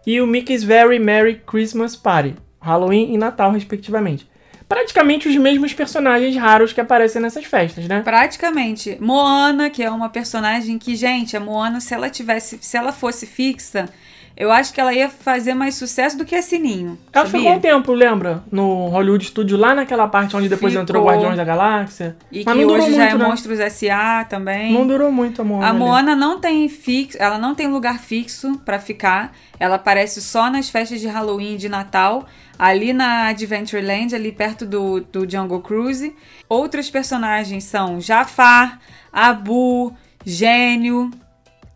e o Mickey's Very Merry Christmas Party, Halloween e Natal, respectivamente. Praticamente os mesmos personagens raros que aparecem nessas festas, né? Praticamente. Moana, que é uma personagem que, gente, a Moana, se ela tivesse, se ela fosse fixa, Eu acho que ela ia fazer mais sucesso do que a Sininho. Ela sabia? ficou um tempo, lembra? No Hollywood Studio, lá naquela parte onde depois Ficou. entrou Guardiões da Galáxia. E Mas que não durou hoje já muito, é né? Monstros S.A. também. Não durou muito a Moana. A ali. Moana não tem fixo, ela não tem lugar fixo pra ficar. Ela aparece só nas festas de Halloween e de Natal, ali na Adventureland, ali perto do, do Jungle Cruise. Outros personagens são Jafar, Abu, Gênio.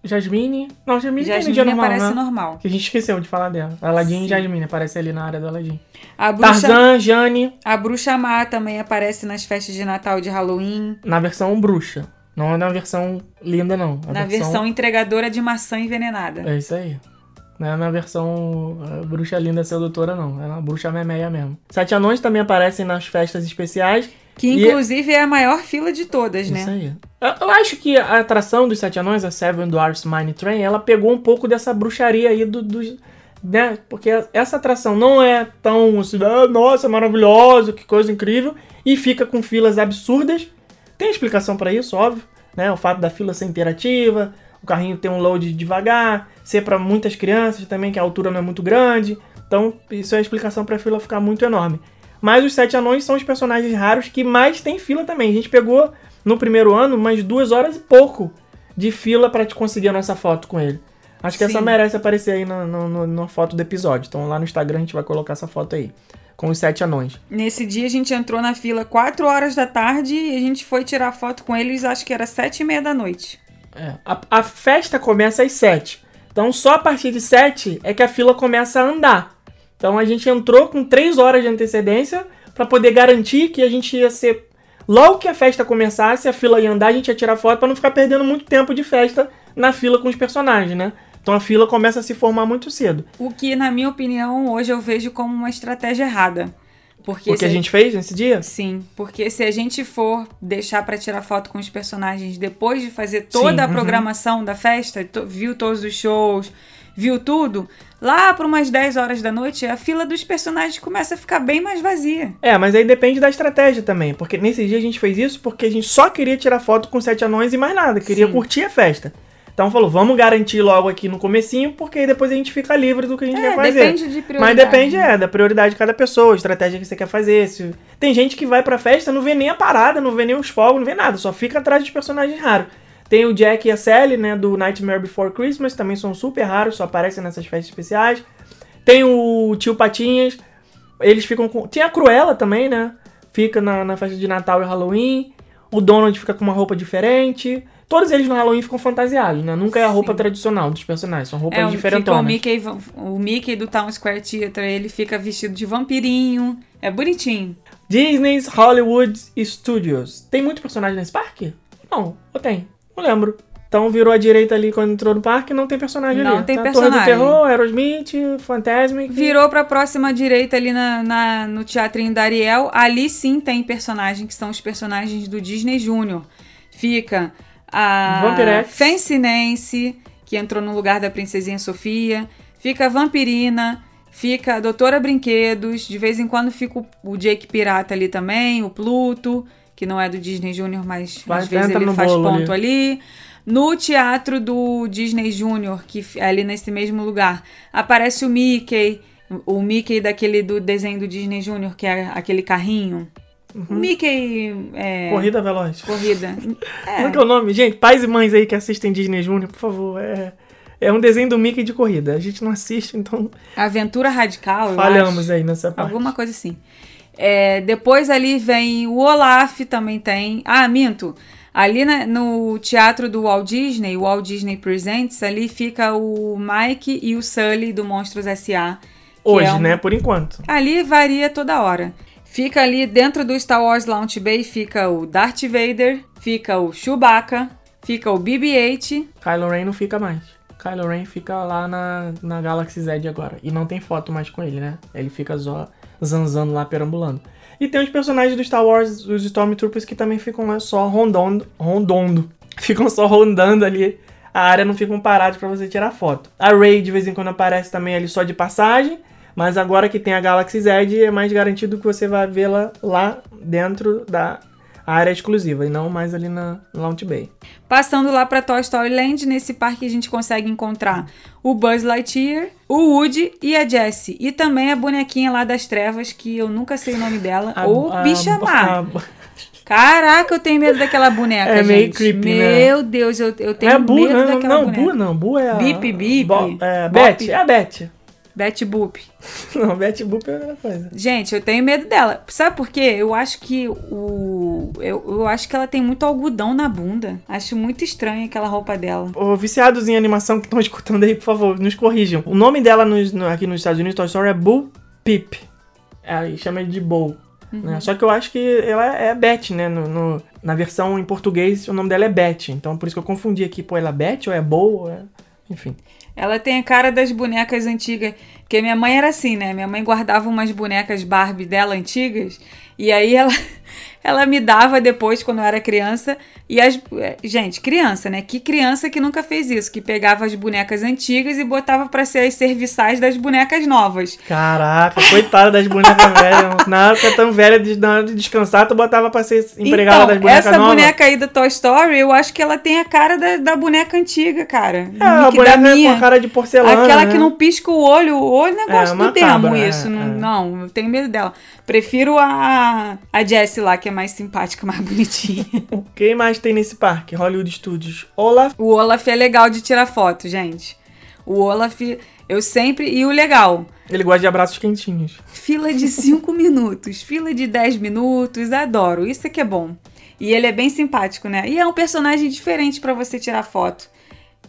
Jasmine. Não, Jasmine, tem Jasmine dia normal, aparece né? normal. Que a gente esqueceu de falar dela. Aladdin Sim. e Jasmine aparece ali na área do Aladdin. A bruxa, Tarzan, Jane, a bruxa Má também aparece nas festas de Natal de Halloween. na versão bruxa. Não é na versão linda, não. A na versão entregadora de maçã envenenada. É isso aí. Não é na versão uh, bruxa linda sedutora, não. É na bruxa memeia mesmo. Sete anões também aparecem nas festas especiais. Que E- inclusive é a maior fila de todas, né? Isso aí. Eu, eu acho que a atração dos Sete Anões, a Seven Dwarfs Mine Train, ela pegou um pouco dessa bruxaria aí do, dos- né? Porque essa atração não é tão assim, ah, nossa, maravilhosa, que coisa incrível, e fica com filas absurdas. Tem explicação pra isso, óbvio, né? O fato da fila ser interativa, o carrinho ter um load devagar, ser pra muitas crianças também, que a altura não é muito grande. Então, isso é a explicação pra fila ficar muito enorme. Mas os Sete Anões são os personagens raros que mais tem fila também. A gente pegou no primeiro ano umas duas horas e pouco de fila pra te conseguir a nossa foto com ele. Acho que essa Sim. merece aparecer aí na, na, na- foto do episódio. Então lá no Instagram a gente vai colocar essa foto aí. Com os sete anões. Nesse dia a gente entrou na fila 4 horas da tarde e a gente foi tirar foto com eles, acho que era 7 e meia da noite. É, a, a festa começa às 7. Então só a partir de 7 é que a fila começa a andar. Então a gente entrou com 3 horas de antecedência pra poder garantir que a gente ia ser. Logo que a festa começasse, a fila ia andar, a gente ia tirar foto pra não ficar perdendo muito tempo de festa na fila com os personagens, né? Então a fila começa a se formar muito cedo. O que, na minha opinião, hoje eu vejo como uma estratégia errada. Porque O que a gente fez nesse dia? Sim, porque se a gente for deixar pra tirar foto com os personagens depois de fazer toda Sim, a uhum. programação da festa, viu todos os shows, viu tudo, lá por umas 10 horas da noite, a fila dos personagens começa a ficar bem mais vazia. É, mas aí depende da estratégia também. Porque nesse dia a gente fez isso porque a gente só queria tirar foto com sete anões e mais nada. Queria Sim. curtir a festa. Então falou, vamos garantir logo aqui no comecinho, porque aí depois a gente fica livre do que a gente É, quer fazer. depende de Mas prioridade. depende, é, da prioridade de cada pessoa, a estratégia que você quer fazer. Se... Tem gente que vai pra festa, não vê nem a parada, não vê nem os fogos, não vê nada, só fica atrás dos personagens raros. Tem o Jack e a Sally, né, do Nightmare Before Christmas, também são super raros, só aparecem nessas festas especiais. Tem o tio Patinhas, eles ficam com. Tem a Cruella também, né? Fica na, na festa de Natal e Halloween. O Donald fica com uma roupa diferente. Todos eles no Halloween ficam fantasiados, né? Nunca é a roupa Sim. tradicional dos personagens, são roupas É, fica o diferentonas. Mickey, o Mickey do Town Square Theater, ele fica vestido de vampirinho. É bonitinho. Disney's Hollywood Studios. Tem muito personagem nesse parque? Não, ou tem? Não lembro. Então virou à direita ali quando entrou no parque, não tem personagem Não ali. tem Tá personagem. Torre do Terror, Aerosmith, Fantasmic. Virou pra próxima direita ali na, na- no teatrinho da Ariel. Ali sim tem personagem, que são os personagens do Disney Júnior. Fica a Vampirex. Fancy Nancy, que entrou no lugar da Princesinha Sofia. Fica a Vampirina. Fica a Doutora Brinquedos. De vez em quando fica o, o Jake Pirata ali também. O Pluto, que não é do Disney Júnior, mas Vai, às vezes ele faz ponto ali. No teatro do Disney Júnior, que é ali nesse mesmo lugar, aparece o Mickey, o Mickey daquele do desenho do Disney Júnior, que é aquele carrinho. Mickey é, Corrida Veloz. corrida. Como É, é que é o nome? Gente, pais e mães aí que assistem Disney Junior, por favor, é... É um desenho do Mickey de corrida. A gente não assiste, então aventura radical, falhamos aí nessa parte. Alguma coisa assim. É, depois ali vem o Olaf, também tem. Ah, minto. Ali na- no teatro do Walt Disney, o Walt Disney Presents, ali fica o Mike e o Sully do Monstros S.A. Hoje, é um- né? Por enquanto. Ali varia toda hora. Fica ali dentro do Star Wars Launch Bay, fica o Darth Vader, fica o Chewbacca, fica o BB-8. Kylo Ren não fica mais. Kylo Ren fica lá na, na Galaxy Z agora. E não tem foto mais com ele, né? Ele fica só zanzando lá, perambulando. E tem os personagens do Star Wars, os Stormtroopers, que também ficam lá só rondando. Rondando. Ficam só rondando ali. A área não ficam parados pra você tirar foto. A Rey de vez em quando aparece também ali só de passagem. Mas agora que tem a Galaxy Z, é mais garantido que você vai vê-la lá dentro da a área exclusiva e não mais ali na Launch Bay. Passando lá pra Toy Story Land, nesse parque a gente consegue encontrar o Buzz Lightyear, o Woody e a Jessie. E também a bonequinha lá das trevas, que eu nunca sei o nome dela, A- ou a- Bicha Má. Caraca, eu tenho medo daquela boneca, É gente. meio creepy, né? Meu Deus, eu, eu tenho É Bu, medo não, daquela não, boneca. Bu não, Bu é a... Bip, Bip, Bo- é, Bop. Beth, é a Beth. Betty Boop. Não, Beth Boop é outra coisa. Gente, eu tenho medo dela. Sabe por quê? Eu acho que o. Eu, eu acho que ela tem muito algodão na bunda. Acho muito estranha aquela roupa dela. Ô, viciados em animação que estão escutando aí, por favor, nos corrijam. O nome dela nos- no- aqui nos Estados Unidos, Toy Story, é Bo Peep. Aí chama ele de Bo. né? Só que eu acho que ela é Beth, né? No, no- na versão em português, o nome dela é Beth. Então por isso que eu confundi aqui. Pô, ela é Beth ou é? Ou é... Enfim. Ela tem a cara das bonecas antigas. Porque minha mãe era assim, né? Minha mãe guardava umas bonecas Barbie dela antigas. E aí ela, ela me dava depois, quando eu era criança. E as. eh, Gente, criança, né? Que criança que nunca fez isso? Que pegava as bonecas antigas e botava pra ser as serviçais das bonecas novas. Caraca, coitada das bonecas velhas. Na época tão velha de, na hora de descansar, tu botava pra ser empregada então, das bonecas essa novas. boneca aí da Toy Story, eu acho que ela tem a cara da, da boneca antiga, cara. É, a Que boneca da minha. com a cara de porcelana. Aquela né? que não pisca o olho, o olho é negócio É, do demo, é, isso. Não, é. não, eu tenho medo dela. Prefiro a, a Jessie lá, que é mais simpática, mais bonitinha. Quem mais tem nesse parque? Hollywood Studios. Olaf. o Olaf é legal de tirar foto, gente. O Olaf, eu sempre. E o legal, Ele gosta de abraços quentinhos. fila de 5 minutos, fila de 10 minutos, adoro. Isso é que é bom. E ele é bem simpático, né? E é um personagem diferente pra você tirar foto.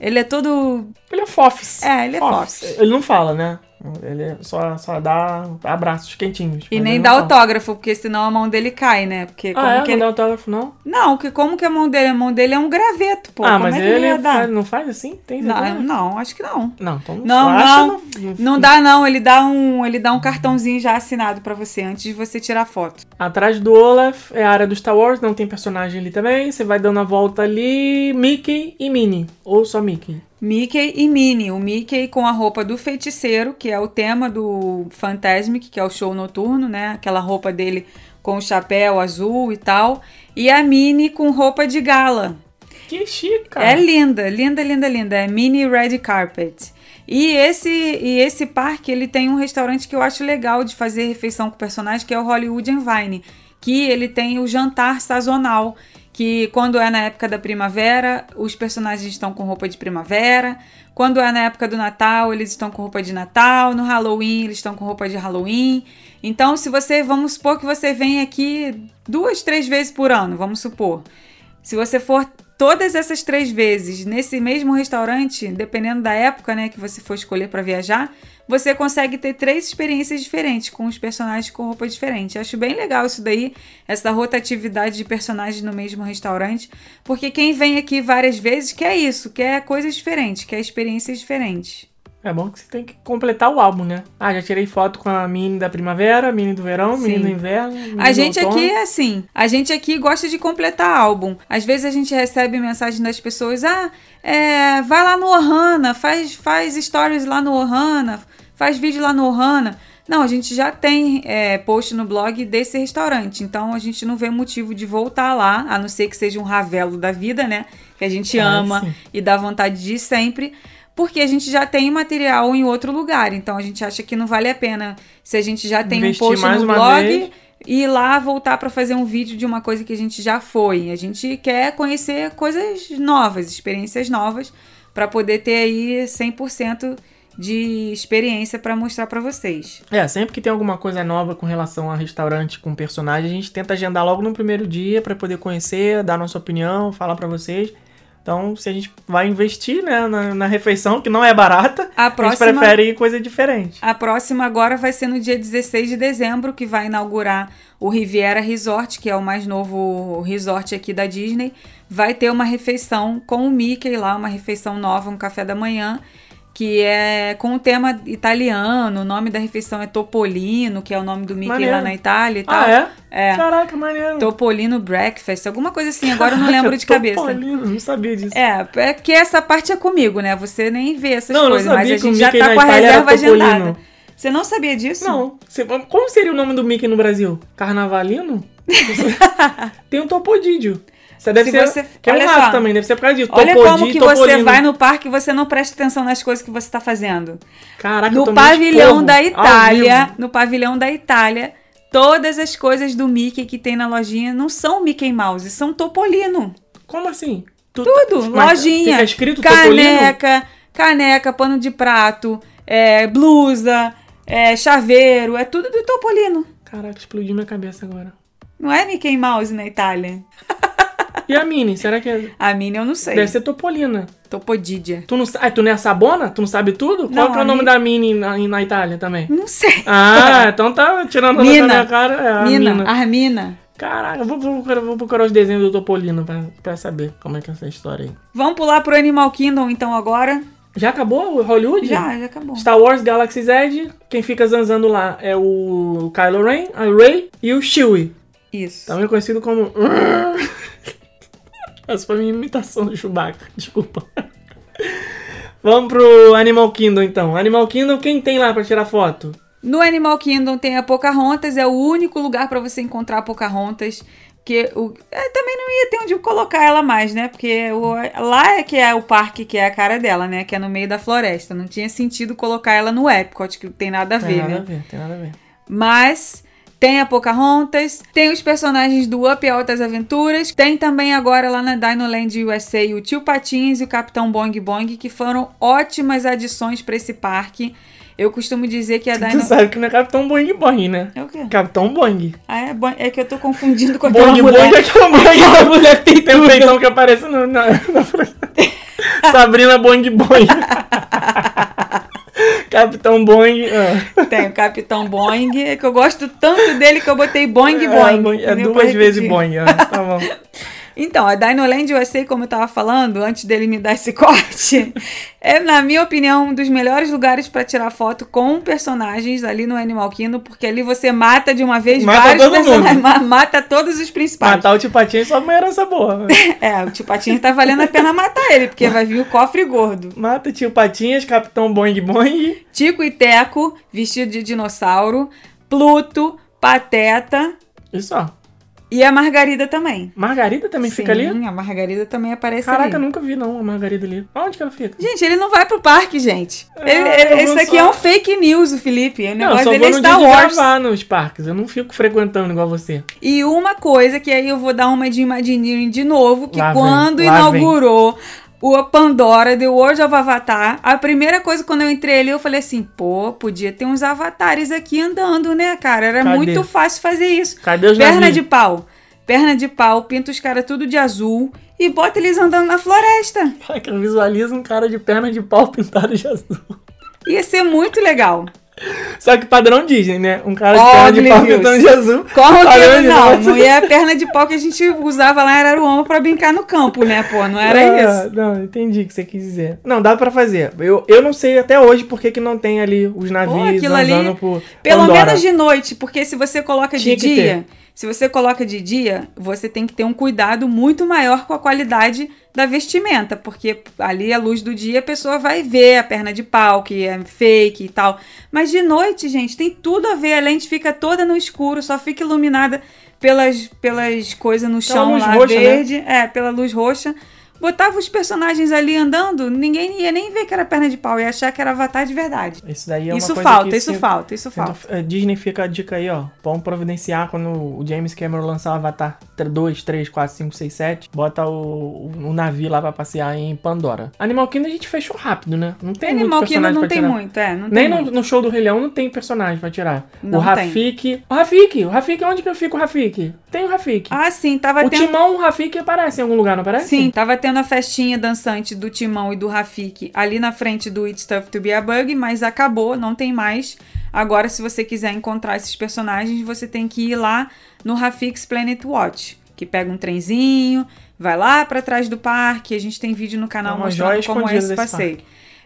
Ele é todo. Ele é fofs. É, ele é fofs. Ele não fala, né? Ele só, só dá abraços quentinhos. E nem ele dá não autógrafo, porque senão a mão dele cai, né? Porque como Ah, é? que Não ele... dá autógrafo, não? Não, que como que a mão dele? A mão dele é um graveto, pô. ah, como mas é que ele faz- não faz assim? Tem Não, certeza? não, acho que não. Não, então não Não, acha, não, não dá não, ele dá um, ele dá um cartãozinho já assinado pra você antes de você tirar foto. Atrás do Olaf é a área do Star Wars, não tem personagem ali também. Você vai dando a volta ali, Mickey e Minnie. Ou só Mickey. Mickey e Minnie, o Mickey com a roupa do feiticeiro, que é o tema do Fantasmic, que é o show noturno, né? Aquela roupa dele com o chapéu azul e tal, e a Minnie com roupa de gala. Que chique, cara. É linda, linda, linda, linda. É mini red carpet. E esse, e esse parque, ele tem um restaurante que eu acho legal de fazer refeição com o personagem, que é o Hollywood and Vine. Que ele tem o jantar sazonal, que quando é na época da primavera, os personagens estão com roupa de primavera. Quando é na época do Natal, eles estão com roupa de Natal. No Halloween, eles estão com roupa de Halloween. Então, se você, vamos supor que você vem aqui duas, três vezes por ano, vamos supor. Se você for todas essas três vezes nesse mesmo restaurante, dependendo da época né, que você for escolher para viajar, você consegue ter três experiências diferentes com os personagens com roupa diferente. Acho bem legal isso daí, essa rotatividade de personagens no mesmo restaurante, porque quem vem aqui várias vezes quer isso, quer coisas diferentes, quer experiências diferentes. É bom que você tem que completar o álbum, né? Ah, já tirei foto com a Minnie da primavera, Minnie do verão, Sim. Minnie do inverno. Minnie A gente outono. aqui é assim, a gente aqui gosta de completar álbum. Às vezes a gente recebe mensagem das pessoas, ah, é, vai lá no Ohana, faz, faz stories lá no Ohana, faz vídeo lá no Ohana. Não, a gente já tem é, post no blog desse restaurante, então a gente não vê motivo de voltar lá, a não ser que seja um ravelo da vida, né? Que a gente Ah, ama sim. e dá vontade de ir sempre. Porque a gente já tem material em outro lugar, então a gente acha que não vale a pena se a gente já tem Investir um post mais no blog vez. e ir lá voltar para fazer um vídeo de uma coisa que a gente já foi. A gente quer conhecer coisas novas, experiências novas, para poder ter aí 100% de experiência para mostrar para vocês. É, sempre que tem alguma coisa nova com relação a restaurante com personagem, a gente tenta agendar logo no primeiro dia pra poder conhecer, dar nossa opinião, falar pra vocês. Então, se a gente vai investir né, na, na refeição, que não é barata, A a, próxima- gente prefere ir coisa diferente. A próxima agora vai ser no dia 16 de dezembro, que vai inaugurar o Riviera Resort, que é o mais novo resort aqui da Disney. Vai ter uma refeição com o Mickey lá, uma refeição nova, um café da manhã, que é com o tema italiano. O nome da refeição é Topolino, que é o nome do Mickey Maneiro. lá na Itália e tal. Ah, é? É. Caraca, maneiro. Topolino Breakfast, alguma coisa assim, agora eu não lembro de cabeça. Topolino, não sabia disso. É, é porque essa parte é comigo, né? Você nem vê essas Não, eu não coisas, mas a que gente já tá com a Itália reserva agendada. Você não sabia disso? Não. Como seria o nome do Mickey no Brasil? Carnavalino? Tem um Topodídio. Você deve Se ser. você- que é um só. também, deve ser por causa disso. Olha Topodi, como que você Topolino. vai no parque e você não presta atenção nas coisas que você está fazendo. Caraca, No pavilhão da Itália, no pavilhão da Itália, todas as coisas do Mickey que tem na lojinha não são Mickey Mouse, são Topolino. Como assim? Tu- Tudo, mas lojinha, Fica escrito Topolino? caneca, caneca, pano de prato, é, blusa, é, chaveiro, é tudo do Topolino. Caraca, explodiu minha cabeça agora. Não é Mickey Mouse na Itália. E a Minnie? Será que é... A Minnie eu não sei. Deve ser Topolina. Topodidia. Tu não, ah, tu não é a Sabona? Tu não sabe tudo? Não, Qual que é o nome da Minnie na, na Itália também? Não sei. Ah, então tá tirando a minha cara. É a Mina, Mina. Armina. Caraca, eu vou, vou procurar, vou procurar os desenhos do Topolino pra, pra saber como é que é essa história aí. Vamos pular pro Animal Kingdom então agora? Já acabou o Hollywood? Já, já acabou. Star Wars Galaxy's Edge, quem fica zanzando lá é o Kylo Ren, a Rey e o Chewie. Isso. Também conhecido como... Essa foi minha imitação do Chewbacca, desculpa. Vamos pro Animal Kingdom então. Animal Kingdom, quem tem lá pra tirar foto? No Animal Kingdom tem a Pocahontas, é o único lugar pra você encontrar a Pocahontas. Que o, é, também não ia ter onde colocar ela mais, né? Porque o- lá é que é o parque que é a cara dela, né? Que é no meio da floresta. Não tinha sentido colocar ela no Epcot, que não tem nada a Tem ver, nada né? a ver, tem nada a ver. Mas tem a Pocahontas, tem os personagens do Up e Altas Aventuras, tem também agora lá na Dinoland USA o Tio Patinhas e o Capitão Boing Boing, que foram ótimas adições pra esse parque. Eu costumo dizer que a Tu Dino... sabe que não é Capitão Boing Boing, né? É o quê? Capitão Boing. Ah, é, é que eu tô confundindo com aquela Boing mulher. Boing é aquela mulher, Aquela mulher tem um peitão que aparece no, na, na- Sabrina Boing Boing. Capitão Boing. ah. Tem o Capitão Boing, é que eu gosto tanto dele que eu botei Boing É, Boing. É entendeu? duas vezes. Boing. ah, Tá bom. Então, a Dinoland USA, como eu tava falando, antes dele me dar esse corte, é, na minha opinião, um dos melhores lugares pra tirar foto com personagens ali no Animal Kingdom, porque ali você mata de uma vez Mata vários personagens, ma- mata todos os principais. Matar o Tio Patinho é só uma herança boa. É, o tio Patinho tá valendo a pena matar ele, porque vai vir o cofre gordo. Mata o Tio Patinhas, Capitão Boing Boing. Tico e Teco, vestido de dinossauro, Pluto, Pateta Isso, ó. E a Margarida também. Margarida também fica ali? Sim, a Margarida também aparece Caraca, ali. eu nunca vi não a Margarida ali. Onde que ela fica? Gente, ele não vai pro parque, gente. Eu vou esse aqui só- é um fake news, o Felipe. O Não, eu negócio só dele vou é Star Wars. gravar nos parques. Eu não fico frequentando igual você. E uma coisa que aí eu vou dar uma de Imagineering de novo, que Lá vem, quando lá inaugurou o Pandora, The World of Avatar, a primeira coisa quando eu entrei ali, eu falei assim, pô, podia ter uns avatares aqui andando, né, cara? Era Cadê? muito fácil fazer isso. Cadê os Perna navios? de pau. Perna de pau, pinta os caras tudo de azul e bota eles andando na floresta. Caraca, eu visualizo um cara de perna de pau pintado de azul. Ia ser muito legal. Só que padrão Disney, né? Um cara de perna de pau pintando de azul. Padrão Disney, não? Não ia a perna de pau que a gente usava lá em Araruama pra brincar no campo, né, pô? Não era Ah, isso. Não, entendi o que você quis dizer. Não, dá pra fazer. Eu, eu não sei até hoje por que que não tem ali os navios aquilo ali, por Pelo Pandora. menos de noite, porque se você coloca de Tinha que dia, se você coloca de dia, você tem que ter um cuidado muito maior com a qualidade da vestimenta, porque ali a luz do dia a pessoa vai ver a perna de pau, que é fake e tal. Mas de noite, gente, tem tudo a ver. A lente fica toda no escuro, só fica iluminada pelas, pelas coisas no Pela chão luz lá roxa, né? verde. É, pela luz roxa. Botava os personagens ali andando, ninguém ia nem ver que era perna de pau, ia achar que era avatar de verdade. Isso daí é uma isso coisa falta, que isso se- falta, isso Então, falta. é, Disney fica a dica aí, ó. Vamos providenciar quando o James Cameron lançar o Avatar 2, 3, 4, 5, 6, 7. Bota o, o navio lá pra passear em Pandora. Animal Kingdom a gente fechou rápido, né? Não tem muito Animal Kingdom personagem não tem tirar. muito, é, não Nem tem no, muito. no show do Rei Leão não tem personagem pra tirar. Não o Rafik. O Rafik! O Rafik, onde que eu fico o Rafik? Tem o Rafik. Ah, sim, tava o tendo. Timão, o Rafik aparece em algum lugar, não aparece? Sim, tava tendo a festinha dançante do Timão e do Rafik ali na frente do It's Tough to Be a Bug, mas acabou, não tem mais. Agora, se você quiser encontrar esses personagens, você tem que ir lá no Rafik's Planet Watch, que pega um trenzinho, vai lá pra trás do parque. A gente tem vídeo no canal É mostrando como é esse passeio.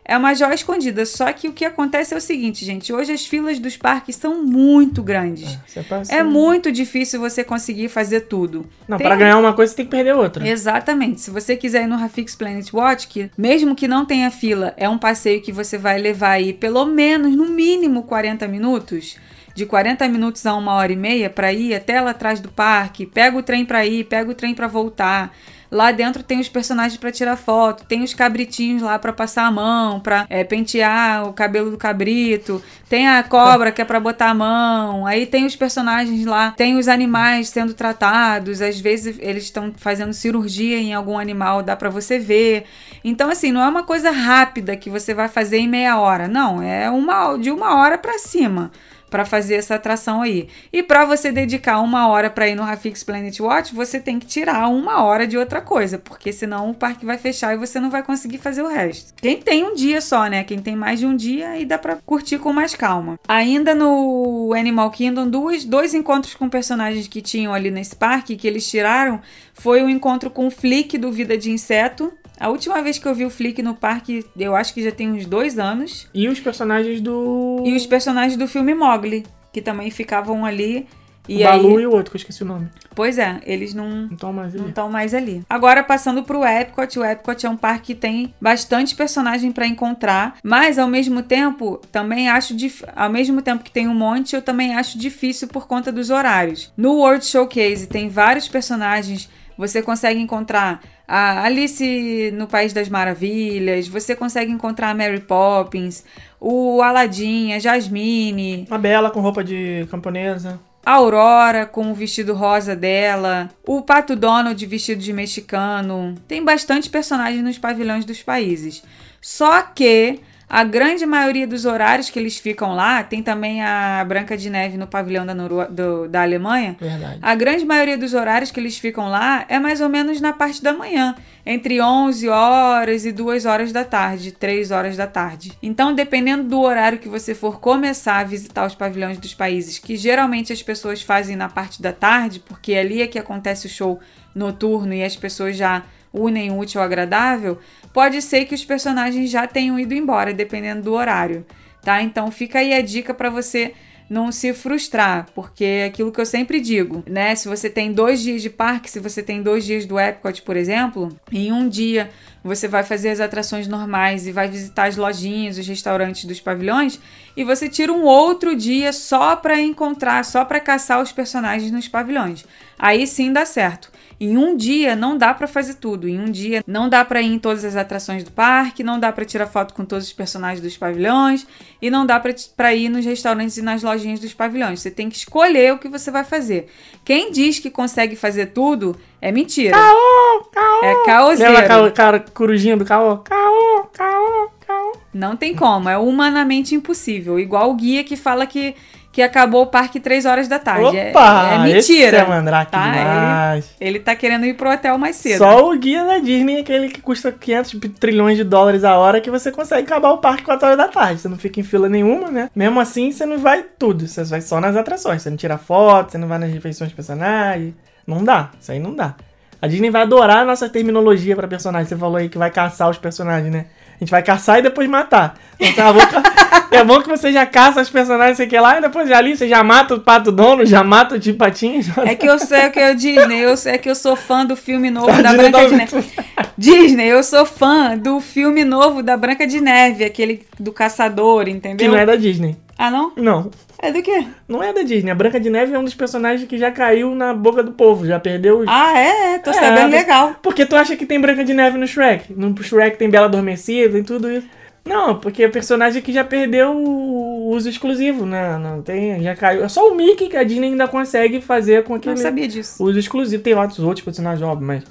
É uma joia escondida. Só que o que acontece é o seguinte, gente. Hoje as filas dos parques são muito grandes. Passa- É muito difícil você conseguir fazer tudo. Não, pra ganhar uma coisa você tem que perder outra. Exatamente. Se você quiser ir no Rafix Planet Watch, que mesmo que não tenha fila, é um passeio que você vai levar aí pelo menos, no mínimo, 40 minutos. De 40 minutos a uma hora e meia para ir até lá atrás do parque. Pega o trem para ir, pega o trem para voltar. Lá dentro tem os personagens para tirar foto, tem os cabritinhos lá para passar a mão, para pentear o cabelo do cabrito, tem a cobra que é para botar a mão, aí tem os personagens lá, tem os animais sendo tratados, às vezes eles estão fazendo cirurgia em algum animal, dá para você ver. Então assim, não é uma coisa rápida que você vai fazer em meia hora, não, é uma de uma hora para cima para fazer essa atração aí. E para você dedicar uma hora para ir no Rafix Planet Watch, você tem que tirar uma hora de outra coisa, porque senão o parque vai fechar e você não vai conseguir fazer o resto. Quem tem um dia só, né? Quem tem mais de um dia, aí dá para curtir com mais calma. Ainda no Animal Kingdom, duas, dois encontros com personagens que tinham ali nesse parque que eles tiraram foi o encontro com o Flick do Vida de Inseto. A última vez que eu vi o Flick no parque, eu acho que já tem uns dois anos. E os personagens do. E os personagens do filme Mogli, que também ficavam ali. E o Balu aí, e o outro, que eu esqueci o nome. pois é, eles não Não estão mais ali. não mais ali. Agora passando pro Epcot, o Epcot é um parque que tem bastante personagem para encontrar, mas ao mesmo tempo, também acho dif... ao mesmo tempo que tem um monte, eu também acho difícil por conta dos horários. No World Showcase tem vários personagens você consegue encontrar a Alice no País das Maravilhas, você consegue encontrar a Mary Poppins, o Aladdin, a Jasmine, Uma bela com roupa de camponesa. a Aurora com o vestido rosa dela, o Pato Donald vestido de mexicano. Tem bastante personagem nos pavilhões dos países. Só que a grande maioria dos horários que eles ficam lá, tem também a Branca de Neve no pavilhão da, do- da Alemanha. Verdade. A grande maioria dos horários que eles ficam lá é mais ou menos na parte da manhã, entre 11 horas e 2 horas da tarde, 3 horas da tarde. Então, dependendo do horário que você for começar a visitar os pavilhões dos países, que geralmente as pessoas fazem na parte da tarde, porque ali é que acontece o show noturno e as pessoas já unem o útil ao agradável, pode ser que os personagens já tenham ido embora, dependendo do horário, tá? Então fica aí a dica para você não se frustrar, porque é aquilo que eu sempre digo, né? Se você tem dois dias de parque, se você tem dois dias do Epcot, por exemplo, em um dia você vai fazer as atrações normais e vai visitar as lojinhas, os restaurantes dos pavilhões, e você tira um outro dia só para encontrar, só para caçar os personagens nos pavilhões. Aí sim dá certo. Em um dia não dá pra fazer tudo. Em um dia não dá pra ir em todas as atrações do parque, não dá pra tirar foto com todos os personagens dos pavilhões e não dá pra ir nos restaurantes e nas lojinhas dos pavilhões. Você tem que escolher o que você vai fazer. Quem diz que consegue fazer tudo é mentira. Caô, caô. É Lembra caoseiro. aquela cara corujinha do caô? Caô, caô, caô. Não tem como, é humanamente impossível. Igual o guia que fala que, que acabou o parque 3 horas da tarde. É- Opa! é, mentira. Esse é mandrake tá? demais. Ele, ele tá querendo ir pro hotel mais cedo. Só o guia da Disney, aquele que custa 500 trilhões de dólares a hora, que você consegue acabar o parque 4 horas da tarde. Você não fica em fila nenhuma, né? Mesmo assim, você não vai tudo. Você vai só nas atrações. Você não tira foto, você não vai nas refeições de personagem. Não dá. Isso aí não dá. A Disney vai adorar a nossa terminologia pra personagem. Você falou aí que vai caçar os personagens, né? A gente vai caçar e depois matar. Então, é, bom que, é bom que você já caça os personagens, sei que lá, e depois já ali você já mata o pato dono, já mata o tio patinho. Já... É que eu sei que eu Disney, eu sei que eu sou fã do filme novo da Disney Branca de tá- Neve. Disney, eu sou fã do filme novo da Branca de Neve, aquele do caçador, Que entendeu? não é da Disney. Ah, não? Não, É do quê? não é da Disney. A Branca de Neve é um dos personagens que já caiu na boca do povo, já perdeu os... Ah, é, é tô É, sabendo legal. Porque tu acha que tem Branca de Neve no Shrek? No Shrek tem Bela Adormecida e tudo isso. Não, porque é personagem que já perdeu o uso exclusivo, né? Não tem, já caiu. É só o Mickey que a Disney ainda consegue fazer com aquele Não sabia disso. uso exclusivo. Tem outros outros personagens, óbvio, mas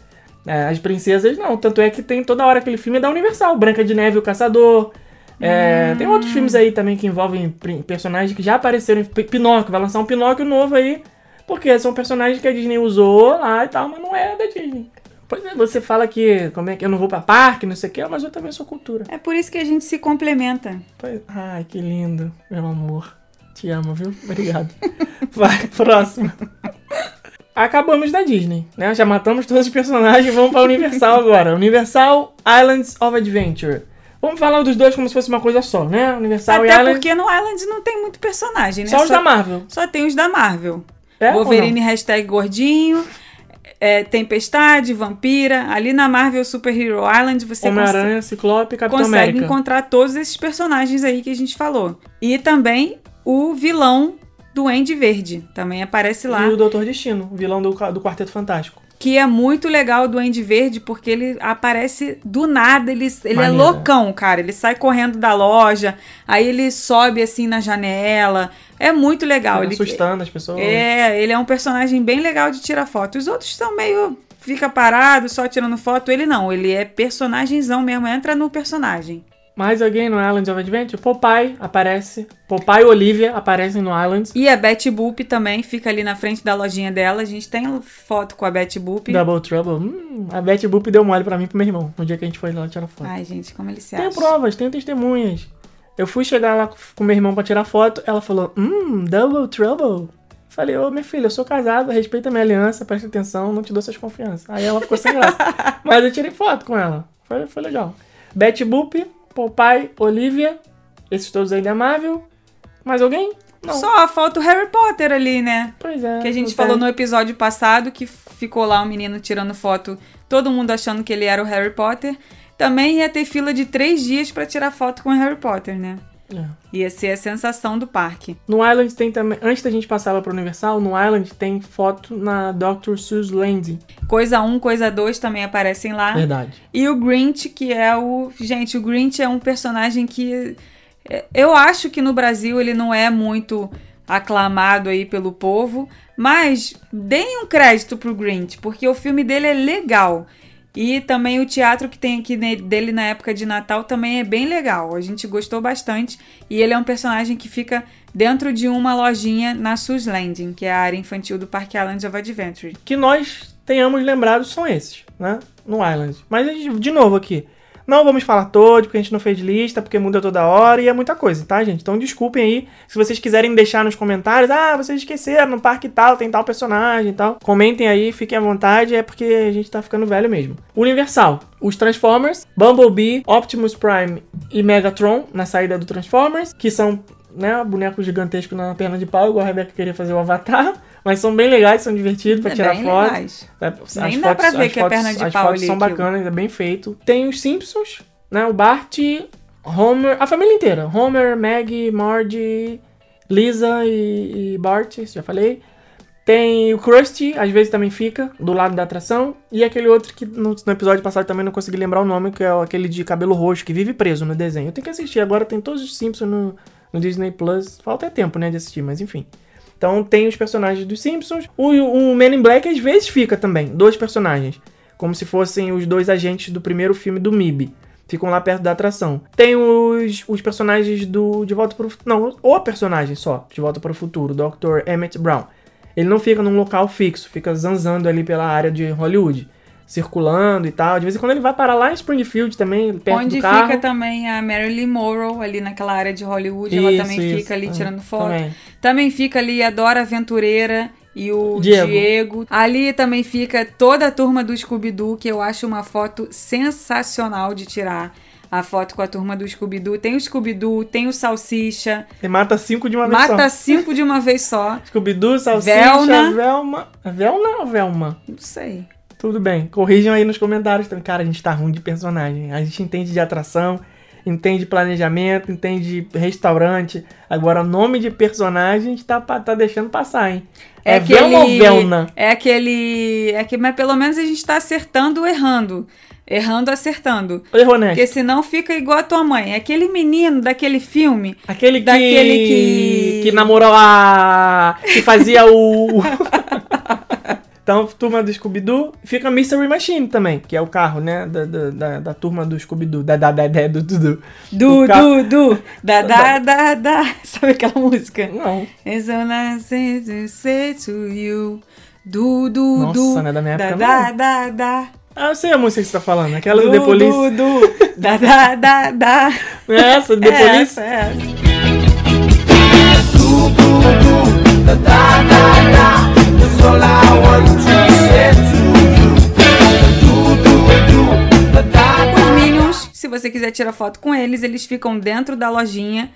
é, as princesas não. Tanto é que tem toda hora aquele filme da Universal, Branca de Neve o Caçador. É, Tem outros filmes aí também que envolvem personagens que já apareceram. P- Pinóquio, vai lançar um Pinóquio novo aí. Porque são personagens que a Disney usou lá e tal, mas não é da Disney. Pois é, você fala que como é que eu não vou pra parque, não sei o que, mas eu também sou cultura. É por isso que a gente se complementa. Pois- Ai, que lindo, meu amor. Te amo, viu? Obrigado. Vai, próximo. Acabamos da Disney, né? Já matamos todos os personagens, vamos pra Universal agora. Universal Islands of Adventure. Vamos falar dos dois como se fosse uma coisa só, né? Universal e Até Island. porque no Island não tem muito personagem, né? Só os da Marvel. Só tem os da Marvel. É Wolverine, hashtag gordinho. é, Tempestade, Vampira. Ali na Marvel Super Hero Island você consegue, Homem-Aranha, Ciclope e Capitão consegue América. encontrar todos esses personagens aí que a gente falou. E também o vilão do Andy Verde. Também aparece lá. E o Doutor Destino, o vilão do, do Quarteto Fantástico. Que é muito legal do Andy Verde, porque ele aparece do nada, ele, ele é loucão, cara. Ele sai correndo da loja, aí ele sobe assim na janela. É muito legal. Ele, assustando as pessoas. é, ele é um personagem bem legal de tirar foto. Os outros estão meio. Fica parado, só tirando foto. Ele não, ele é personagemzão mesmo, entra no personagem. Mais alguém no Islands of Adventure? Popeye aparece. Popeye e Olivia aparecem no Islands. E a Betty Boop também fica ali na frente da lojinha dela. A gente tem foto com a Betty Boop. Double Trouble. Hum, a Betty Boop deu mole pra mim e pro meu irmão. No dia que a gente foi lá tirar foto. Ai, gente, como ele se acha. provas, tenho testemunhas. Eu fui chegar lá com meu irmão pra tirar foto. Ela falou: Hum, Double Trouble. Falei, ô minha filha, eu sou casado, respeita a minha aliança, presta atenção, não te dou essas confianças. Aí ela ficou sem graça. Mas eu tirei foto com ela. Foi, foi legal. Betty Boop, Popeye, Olivia, esses todos aí da Marvel. Mais alguém? Não. Só falta o Harry Potter ali, né? Pois é. Que a gente não falou no episódio passado que ficou lá um menino tirando foto, todo mundo achando que ele era o Harry Potter. Também ia ter fila de três dias pra tirar foto com o Harry Potter, né? É. Ia ser a sensação do parque. No Island tem também. Antes da gente passar lá pro Universal, no Island tem foto na Dr. Seuss Landing. Coisa 1, coisa 2 também aparecem lá. Verdade. E o Grinch, que é o. Gente, o Grinch é um personagem que. é, Eu acho que no Brasil ele não é muito aclamado aí pelo povo, mas deem um crédito pro Grinch, porque o filme dele é legal. E também o teatro que tem aqui dele na época de Natal também é bem legal. A gente gostou bastante. E ele é um personagem que fica dentro de uma lojinha na Sus Landing, que é a área infantil do Parque Islands of Adventure. que nós tenhamos lembrado são esses, né? No Island. Mas, de novo aqui, não vamos falar todos, porque a gente não fez lista, porque muda toda hora e é muita coisa, tá, gente? Então desculpem aí. Se vocês quiserem deixar nos comentários, ah, vocês esqueceram, no parque tal, tem tal personagem e tal. Comentem aí, fiquem à vontade, é porque a gente tá ficando velho mesmo. Universal. Os Transformers, Bumblebee, Optimus Prime e Megatron na saída do Transformers, que são né, bonecos gigantescos na perna de pau, igual a Rebeca queria fazer o Avatar. Mas são bem legais, são divertidos pra É tirar bem foto. legais. É, Nem dá pra ver as que é perna de as pau fotos ali, são bacanas, é bem feito. Tem os Simpsons, né? O Bart, Homer, a família inteira. Homer, Maggie, Marge, Lisa e, e Bart, já falei. Tem o Krusty, às vezes também fica, do lado da atração. E aquele outro que no, no episódio passado também não consegui lembrar o nome, que é aquele de cabelo roxo, que vive preso no desenho. Eu tenho que assistir, agora tem todos os Simpsons no, no Disney Plus. Falta tempo, né, de assistir, mas enfim. Então tem os personagens dos Simpsons. O, o Men in Black às vezes fica também, dois personagens. Como se fossem os dois agentes do primeiro filme do MIB. Ficam lá perto da atração. Tem os, os personagens do De Volta para o Não, o personagem só, De Volta para o Futuro, Dr. Emmett Brown. Ele não fica num local fixo, fica zanzando ali pela área de Hollywood. Circulando e tal. De vez em quando ele vai parar lá em Springfield também, perto Onde do carro. fica também a Marilyn Monroe, ali naquela área de Hollywood, ela Isso, também isso, fica ali é, tirando foto. também. Também. fica ali a Dora Aventureira e o Diego. Diego. Ali também fica toda a turma do Scooby-Doo, que eu acho uma foto sensacional de tirar. A foto com a turma do Scooby-Doo. Tem o Scooby-Doo, tem o Salsicha. Você mata cinco de uma vez Mata só. cinco de uma vez só. Scooby-Doo, Salsicha, Velma. Velma. Velma ou Velma? Não sei. Tudo bem. Corrijam aí nos comentários também. Cara, a gente tá ruim de personagem. A gente entende de atração, entende planejamento, entende restaurante. Agora, nome de personagem, a gente tá, tá deixando passar, hein? É, Velma ou Velna? É aquele. É que, mas pelo menos a gente tá acertando ou errando. Errando, acertando. Errou, né? Porque senão fica igual a tua mãe. É Aquele menino daquele filme. Aquele que... Daquele que- Que namorou a... Que fazia o... Então, turma do Scooby-Doo. Fica Mystery Machine também, que é o carro, né? Da, da, da, da turma do Scooby-Doo. Da, da, da, da, do Dudu. Du, O ca- du, du. Da, da, da, da. Sabe aquela música? Não. It's all I say to say to you. Du, du, Nossa, du. não é da minha da, época, da, não. da, da. Ah, eu sei a música que você tá falando. Aquela do Du, The Police. du, du. Da, da, da, da. É essa? Do The É Police? essa, é essa. Os Minions, se você quiser tirar foto com eles, eles ficam dentro da lojinha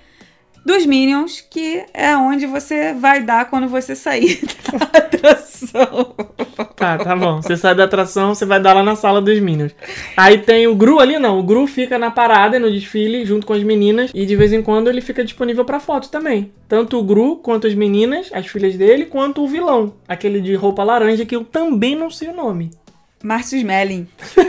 dos Minions, que é onde você vai dar quando você sair da atração. Tá, tá bom. Você sai da atração, você vai dar lá na sala dos Minions. Aí tem o Gru ali, não. O Gru fica na parada, no desfile, junto com as meninas. E de vez em quando ele fica disponível pra foto também. Tanto o Gru, quanto as meninas, as filhas dele, quanto o vilão. Aquele de roupa laranja, que eu também não sei o nome. Márcio Smelling.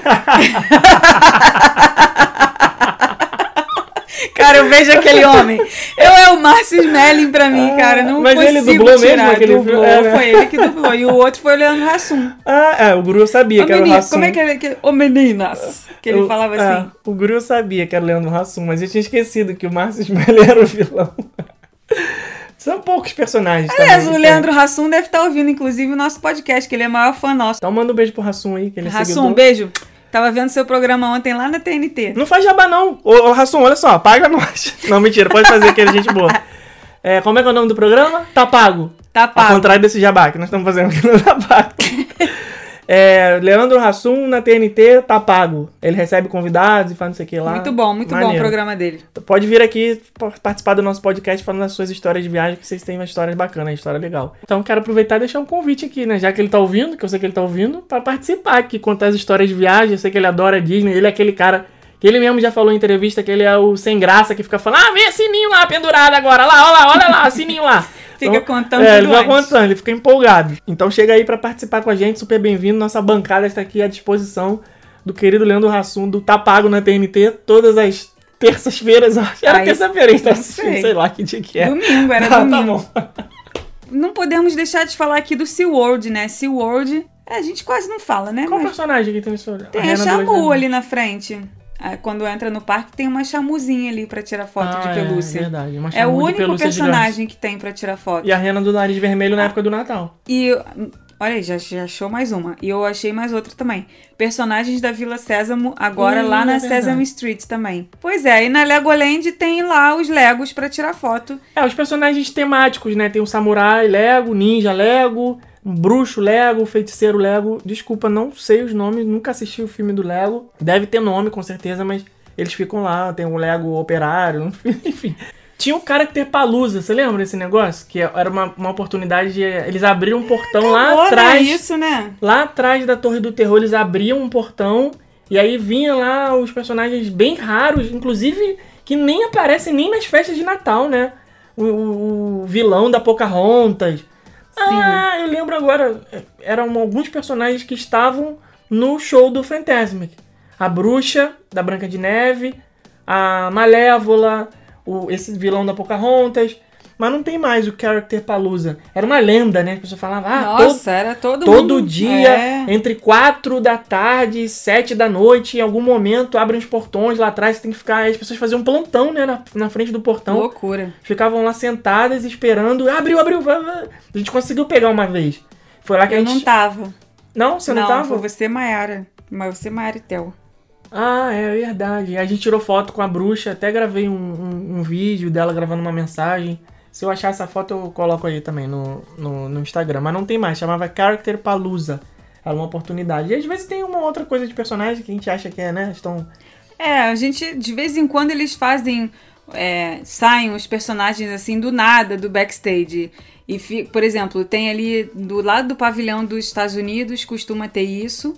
Cara, eu vejo aquele homem. Eu é o Márcio Smelling pra mim, cara. Não mas ele dublou mesmo tirar. aquele dublou, filme? É, né? Foi ele que dublou. E o outro foi o Leandro Hassum. Ah, é. O Gru eu sabia Ô, que era o menino, Hassum. como é que. Ô, meninas. Que ele Eu- falava é, assim. o Gru eu sabia que era o Leandro Hassum, mas eu tinha esquecido que o Márcio Smelly era o vilão. São poucos personagens. Aliás, também, o tem. Leandro Hassum deve estar ouvindo, inclusive, o nosso podcast, que ele é o maior fã nosso. Então manda um beijo pro Hassum aí, que ele é Hassum, seguidor. um beijo. Tava vendo seu programa ontem lá na TNT. Não faz jabá, não. Ô, ô Rassum, olha só, paga nós. Não, mentira, pode fazer que é gente boa. É, como é que é o nome do programa? Tá pago. Tá Ao pago. contrário desse jabá que nós estamos fazendo aqui no Tá Pago. É, Leandro Hassum na TNT tá pago. Ele recebe convidados e faz não sei o que lá. Muito bom, muito bom o Maneiro. programa dele. Pode vir aqui participar do nosso podcast falando das suas histórias de viagem, que vocês têm uma história bacana, uma história legal. Então quero aproveitar e deixar um convite aqui, né? Já que ele tá ouvindo, que eu sei que ele tá ouvindo, para participar aqui, contar as histórias de viagem. Eu sei que ele adora Disney, ele é aquele cara que ele mesmo já falou em entrevista que ele é o sem graça que fica falando: "Ah, vem a sininho lá pendurado agora, lá, olha lá, olha lá, sininho lá". Fica contando É, ele vai antes. contando, ele fica empolgado. Então chega aí pra participar com a gente, super bem-vindo. Nossa bancada está aqui à disposição do querido Leandro Hassum, do Tá Pago na TNT, todas as terças-feiras. Era terça-feira, a tá não assistindo, sei. sei lá que dia que é. Domingo, era Tá, tá domingo. bom. Não podemos deixar de falar aqui do SeaWorld, né? SeaWorld, é, a gente quase não fala, né? Qual Mas personagem que tem nesse tem a Chamu ali na frente. Ah, Quando entra no parque, tem uma chamuzinha ali pra tirar foto de pelúcia. É verdade, uma É o único personagem que tem pra tirar foto. E a rena do nariz vermelho na época do Natal. E olha aí, já, já achou mais uma. E eu achei mais outra também. Personagens da Vila Sésamo, agora Ih, lá na é. Sesame Street também. Pois é, e na Legoland tem lá os Legos pra tirar foto. É, os personagens temáticos, né? Tem o samurai Lego, ninja Lego, bruxo Lego, feiticeiro Lego. Desculpa, não sei os nomes, nunca assisti o filme do Lego. Deve ter nome, com certeza, mas eles ficam lá. Tem o Lego operário, enfim. Tinha o Character Palusa, você lembra desse negócio? Que era uma, uma oportunidade de. Eles abriram um portão lá Olha atrás. isso, né? Lá atrás da Torre do Terror, eles abriam um portão e aí vinha lá os personagens bem raros, inclusive que nem aparecem nem nas festas de Natal, né? O, o- o vilão da Pocahontas. Ah, eu lembro agora. Eram alguns personagens que estavam no show do Fantasmic. A bruxa da Branca de Neve, a Malévola, o, esse vilão da Pocahontas. Mas não tem mais o Character Palusa. Era uma lenda, né? As pessoas falavam, ah, todo- Nossa, era todo Todo mundo- dia, É. entre 4 da tarde e 7 da noite, em algum momento abrem os portões lá atrás, você tem que ficar. As pessoas faziam um plantão, né, na, na frente do portão. Loucura. Ficavam lá sentadas esperando. Abriu, abriu, vai, vai. A gente conseguiu pegar uma vez. Foi lá que Eu a gente. não tava. Não, você não, não, tava? foi você, Maiara. Mas você, Maiara e Theo. Ah, é verdade. A gente tirou foto com a bruxa, até gravei um, um- um vídeo dela gravando uma mensagem. Se eu achar essa foto, eu coloco aí também no, no, no Instagram. Mas não tem mais, chamava Character Palusa. Era uma oportunidade. E às vezes tem uma outra coisa de personagem que a gente acha que é, né? Estão. É, a gente, de vez em quando, eles fazem. é, saem os personagens assim do nada do backstage. E, por exemplo, tem ali do lado do pavilhão dos Estados Unidos, costuma ter isso.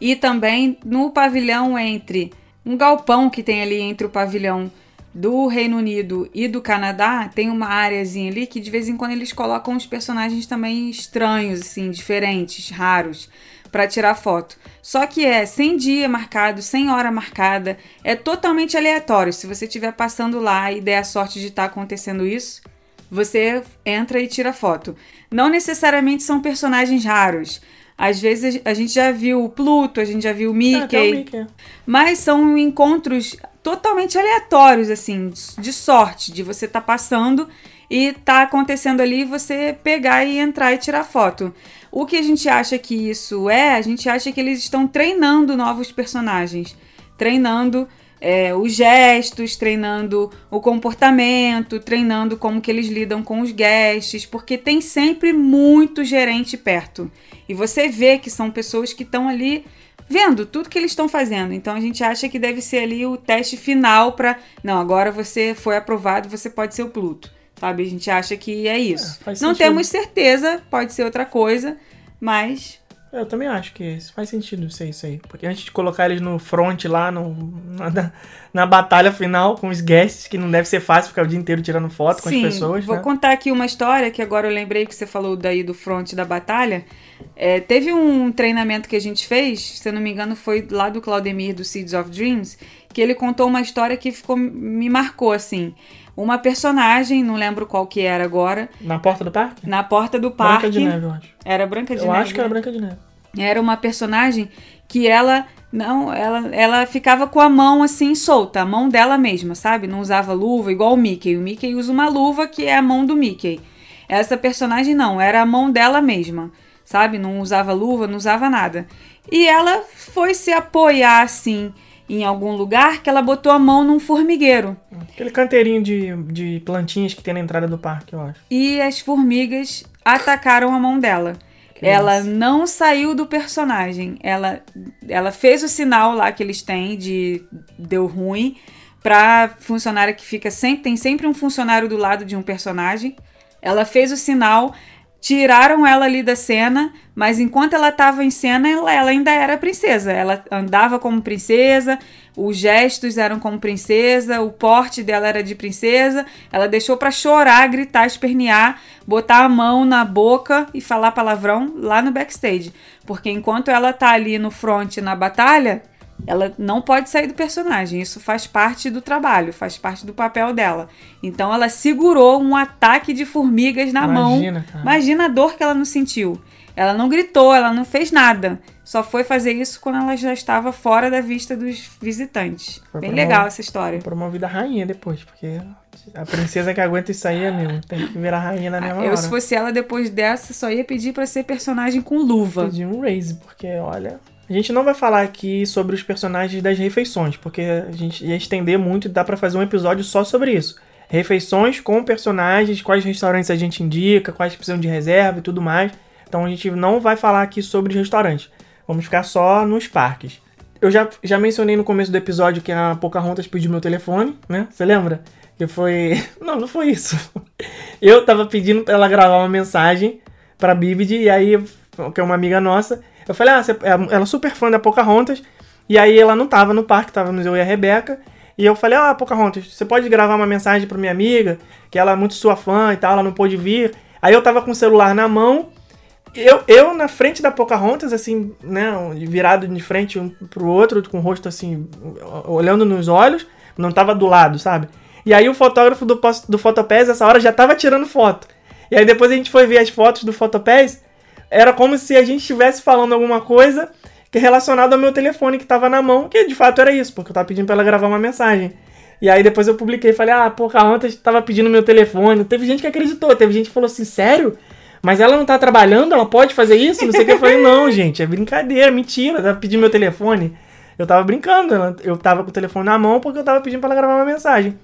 E também no pavilhão entre um galpão que tem ali entre o pavilhão do Reino Unido e do Canadá, tem uma áreazinha ali que de vez em quando eles colocam os personagens também estranhos, assim, diferentes, raros, para tirar foto. Só que é sem dia marcado, sem hora marcada, é totalmente aleatório. Se você estiver passando lá e der a sorte de estar acontecendo isso, você entra e tira foto. Não necessariamente são personagens raros. Às vezes a gente já viu o Pluto, a gente já viu o Ah, até o Mickey, Mickey. mas são encontros totalmente aleatórios, assim, de sorte, de você tá passando e tá acontecendo ali você pegar e entrar e tirar foto. O que a gente acha que isso é? A gente acha que eles estão treinando novos personagens, treinando é, os gestos, treinando o comportamento, treinando como que eles lidam com os guests, porque tem sempre muito gerente perto. E você vê que são pessoas que estão ali vendo tudo que eles estão fazendo. Então a gente acha que deve ser ali o teste final para, não, agora você foi aprovado, você pode ser o Pluto. Sabe? A gente acha que é isso. É, não temos certeza, pode ser outra coisa, mas Eu também acho que faz sentido ser isso aí. Porque antes de colocar eles no front lá, no, na, na batalha final com os guests, que não deve ser fácil ficar o dia inteiro tirando foto com Sim, as pessoas, vou né? contar aqui uma história que agora eu lembrei que você falou daí do front da batalha. É, teve um treinamento que a gente fez, se eu não me engano, foi lá do Claudemir do Seeds of Dreams, que ele contou uma história que ficou me marcou assim. Uma personagem, não lembro qual que era agora, Na porta do parque? na porta do Branca parque. de Neve, eu acho. Era Branca de Eu Neve. acho que era né? Branca de Neve. Era uma personagem que ela não, ela, ela ficava com a mão assim solta, a mão dela mesma, sabe? Não usava luva igual o Mickey. O Mickey usa uma luva que é a mão do Mickey. Essa personagem não, era a mão dela mesma, sabe? Não usava luva, não usava nada. E ela foi se apoiar assim em algum lugar que ela botou a mão num formigueiro. Aquele canteirinho de, de plantinhas que tem na entrada do parque, eu acho. e as formigas atacaram a mão dela. Ela isso. não saiu do personagem. Ela, ela fez o sinal lá que eles têm de deu ruim pra funcionária que fica sempre tem sempre um funcionário do lado de um personagem. Ela fez o sinal, tiraram ela ali da cena, mas enquanto ela estava em cena, ela, ela ainda era princesa. Ela andava como princesa, os gestos eram como princesa, o porte dela era de princesa. Ela deixou pra chorar, gritar, espernear, botar a mão na boca e falar palavrão lá no backstage, porque enquanto ela tá ali no front na batalha, ela não pode sair do personagem. Isso faz parte do trabalho, faz parte do papel dela. Então ela segurou um ataque de formigas na mão. Imagina, cara. Imagina a dor que ela não sentiu. Ela não gritou, ela não fez nada. Só foi fazer isso quando ela já estava fora da vista dos visitantes. Foi Bem legal essa história. Promovida rainha depois, porque a princesa que aguenta isso aí, amigo, tem que virar rainha na mesma Eu, hora. se fosse ela, depois dessa, só ia pedir pra ser personagem com luva. Pedir um raise, porque olha. A gente não vai falar aqui sobre os personagens das refeições, porque a gente ia estender muito e dá pra fazer um episódio só sobre isso. Refeições com personagens, quais restaurantes a gente indica, quais precisam de reserva e tudo mais. Então a gente não vai falar aqui sobre os restaurantes. Vamos ficar só nos parques. Eu já, já mencionei no começo do episódio que a Pocahontas pediu meu telefone, né? Você lembra? Que foi. Não, não foi isso. Eu tava pedindo pra ela gravar uma mensagem pra Bibid, e aí, que é uma amiga nossa, eu falei, ah, você, ela é super fã da Pocahontas, e aí ela não tava no parque, tava eu e a Rebeca, e eu falei, ah, Pocahontas, você pode gravar uma mensagem pra minha amiga, que ela é muito sua fã e tal, ela não pôde vir. Aí eu tava com o celular na mão, eu, eu na frente da Pocahontas, assim, né, virado de frente um pro outro, com o rosto assim, olhando nos olhos, não tava do lado, sabe? E aí o fotógrafo do, do Fotopés, essa hora, já tava tirando foto. E aí depois a gente foi ver as fotos do Fotopés, era como se a gente estivesse falando alguma coisa que é relacionada ao meu telefone que tava na mão, que de fato era isso, porque eu tava pedindo pra ela gravar uma mensagem. E aí depois eu publiquei e falei, ah, Pocahontas tava pedindo meu telefone. Teve gente que acreditou, teve gente que falou assim, sério? Mas ela não tá trabalhando? Ela pode fazer isso? Não sei o que. Eu falei, não, gente, é brincadeira, mentira. Ela pedindo meu telefone. Eu tava brincando, eu tava com o telefone na mão porque eu tava pedindo pra ela gravar uma mensagem.